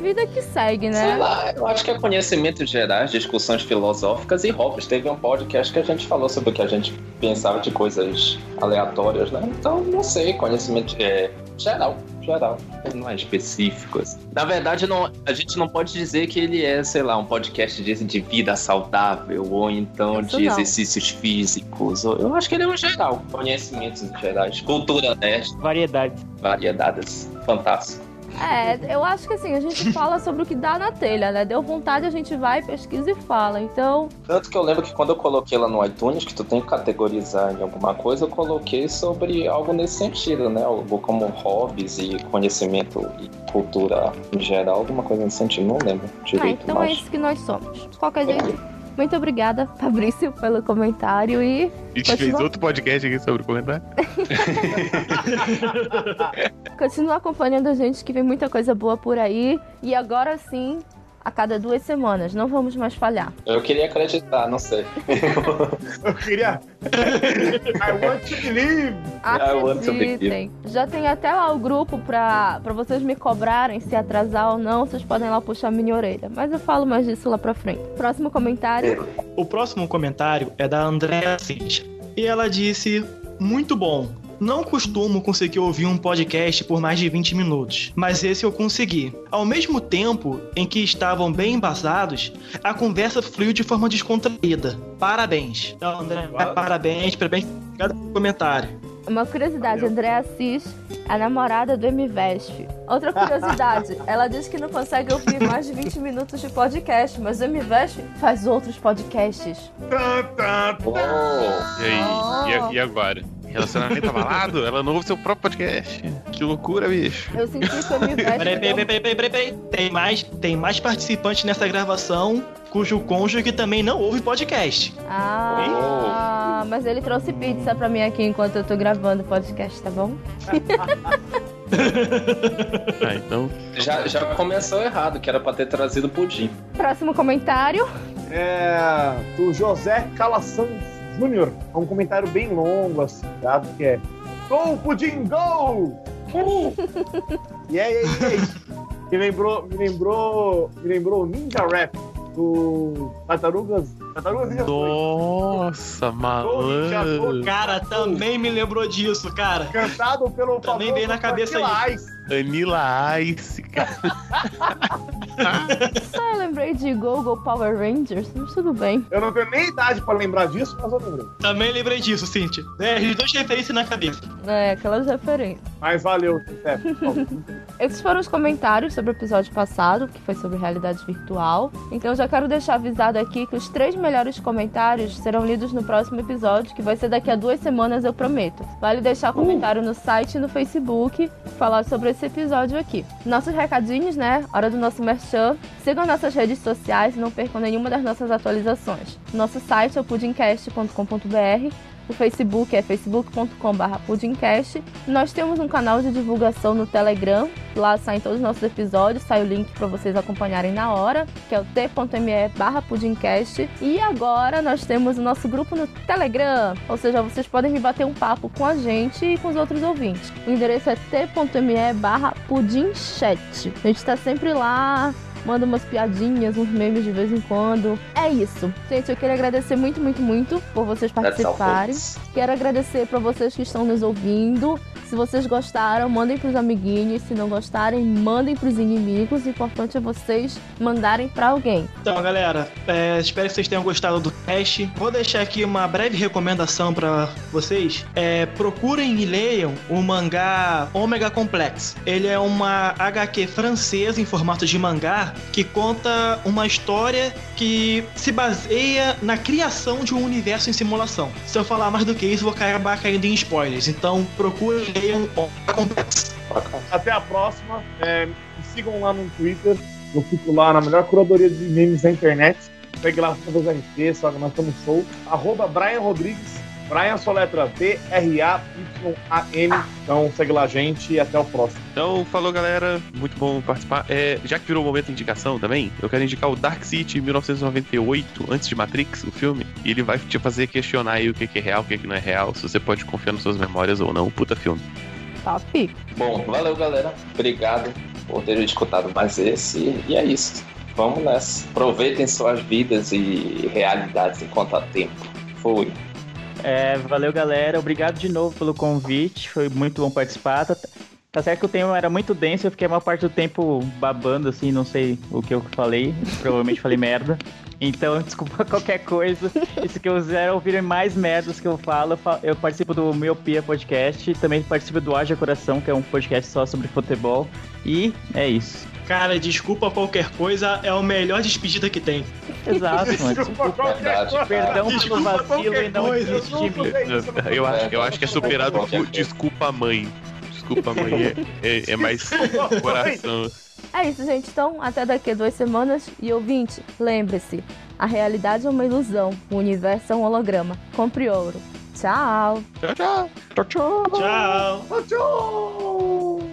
vida que segue, né? Sei lá, eu acho que é conhecimento gerais, discussões filosóficas e hobbies. Teve um podcast que a gente falou sobre o que a gente pensava de coisas aleatórias, né? Então, não sei, conhecimento é, geral. Geral. Não é específico. Assim. Na verdade, não, a gente não pode dizer que ele é, sei lá, um podcast de, de vida saudável ou então Isso de não. exercícios físicos. Eu acho que ele é um geral. Conhecimentos gerais. Cultura nerd, Variedade. variedades. Fantástico. É, eu acho que assim, a gente fala sobre o que dá na telha, né? Deu vontade, a gente vai, pesquisa e fala. Então, Tanto que eu lembro que quando eu coloquei lá no iTunes, que tu tem que categorizar em alguma coisa, eu coloquei sobre algo nesse sentido, né? Algo como hobbies e conhecimento e cultura em geral, alguma coisa nesse sentido, não lembro ah, direito, então é mas... isso que nós somos. De qualquer jeito, muito obrigada, Fabrício, pelo comentário e A gente fez Continua. outro podcast aqui sobre o comentário. *laughs* continua acompanhando a gente que vem muita coisa boa por aí. E agora sim, a cada duas semanas, não vamos mais falhar. Eu queria acreditar, não sei. *laughs* Eu queria. I want to believe! I want to believe. Acreditem. Já tem até lá o grupo pra, pra vocês me cobrarem se atrasar ou não. Vocês podem lá puxar a minha orelha. Mas eu falo mais disso lá pra frente. Próximo comentário. O próximo comentário é da Andréa Cintia. E ela disse: Muito bom. Não costumo conseguir ouvir um podcast por mais de 20 minutos, mas esse eu consegui. Ao mesmo tempo em que estavam bem embasados, a conversa fluiu de forma descontraída. Parabéns. Então, André, parabéns, parabéns. Obrigado pelo comentário. Uma curiosidade, Andréa Assis a namorada do MVesp. Outra curiosidade, *laughs* ela diz que não consegue ouvir mais de 20 minutos de podcast, mas o MVesp faz outros podcasts. Tan, tan, Oh, E aí? E, a- e agora? Relacionamento abalado? Ela não ouve seu próprio podcast. Que loucura, bicho. Eu senti que o Peraí, peraí, peraí, peraí, peraí, peraí. Tem mais, tem mais participantes nessa gravação cujo cônjuge também não ouve podcast. Ah, mas ele trouxe pizza pra mim aqui enquanto eu tô gravando o podcast, tá bom? *laughs* Ah, então. já, já começou errado, que era pra ter trazido pudim. Próximo comentário. É. Do José Calaçans Júnior. É um comentário bem longo, assim, tá? Que é. Go, Pudim, go! Uh! *laughs* e e aí, e aí? Me lembrou, me lembrou, me lembrou o Ninja Rap do Tartarugas. Tartarugas Ninja Nossa, malandro. Cara, também me lembrou disso, cara. Cantado pelo Também veio na cabeça aí. Vanilla Ice. Cara. *laughs* Ah, eu lembrei de Go Go Power Rangers, mas tudo bem. Eu não tenho nem idade pra lembrar disso, mas eu lembro. Também lembrei disso, Cintia. É, os dois referências na cabeça. É, aquelas referências. Mas valeu, Steph. Esses foram os comentários sobre o episódio passado, que foi sobre realidade virtual. Então já quero deixar avisado aqui que os três melhores comentários serão lidos no próximo episódio, que vai ser daqui a duas semanas, eu prometo. Vale deixar comentário no site e no Facebook, falar sobre esse episódio aqui. Nossos recadinhos, né? Hora do nosso merchan. Sigam nossas redes sociais e não percam nenhuma das nossas atualizações. Nosso site é o pudimcast.com.br. O Facebook é facebook.com.br pudimcast. Nós temos um canal de divulgação no Telegram. Lá saem todos os nossos episódios, sai o link para vocês acompanharem na hora, que é o t.me barra pudimcast. E agora nós temos o nosso grupo no Telegram, ou seja, vocês podem me bater um papo com a gente e com os outros ouvintes. O endereço é t.me barra pudimchat. A gente tá sempre lá, manda umas piadinhas, uns memes de vez em quando. É isso. Gente, eu queria agradecer muito, muito, muito por vocês participarem. Quero agradecer para vocês que estão nos ouvindo. Se vocês gostaram, mandem pros amiguinhos. Se não gostarem, mandem pros inimigos. O importante é vocês mandarem para alguém. Então, galera, é, espero que vocês tenham gostado do teste. Vou deixar aqui uma breve recomendação pra vocês. É, procurem e leiam o mangá Omega Complex. Ele é uma HQ francesa em formato de mangá que conta uma história que se baseia na criação de um universo em simulação. Se eu falar mais do que isso, vou acabar caindo em spoilers. Então, procurem e leiam. Bacana. Até a próxima. É, me sigam lá no Twitter. Eu fico lá na melhor curadoria de memes da internet. Pegue lá todas as que nós estamos show. Arroba Brian Rodrigues. Brian sua letra B-R-A-Y-A-N. Então segue lá a gente e até o próximo. Então, falou galera, muito bom participar. É, já que virou o momento de indicação também, eu quero indicar o Dark City 1998, antes de Matrix, o filme. E ele vai te fazer questionar aí o que é real, o que que não é real, se você pode confiar nas suas memórias ou não. Puta filme. Top. Bom, valeu, galera. Obrigado por terem escutado mais esse. E é isso. Vamos nessa. Aproveitem suas vidas e realidades enquanto há tempo. Fui. É, valeu, galera. Obrigado de novo pelo convite. Foi muito bom participar. Tá- Tá certo que o tema era muito denso, eu fiquei a maior parte do tempo babando, assim, não sei o que eu falei. Provavelmente falei merda. Então, *laughs* desculpa qualquer coisa. E se quiser ouvir mais merdas que eu falo, eu participo do Miopia Podcast. Também participo do Haja Coração, que é um podcast só sobre futebol. E é isso. Cara, desculpa qualquer coisa, é o melhor despedida que tem. Exato, mano. Desculpa qualquer coisa. Perdão pelo Desculpa vacilo qualquer e não coisa, existe eu acho, eu acho que é superado por desculpa mãe. Desculpa mãe é, é, é mais coração. É isso, gente. Então, até daqui a duas semanas. E ouvinte, lembre-se: a realidade é uma ilusão, o universo é um holograma. Compre ouro. Tchau! Tchau, tchau. Tchau, tchau. Tchau. Tchau!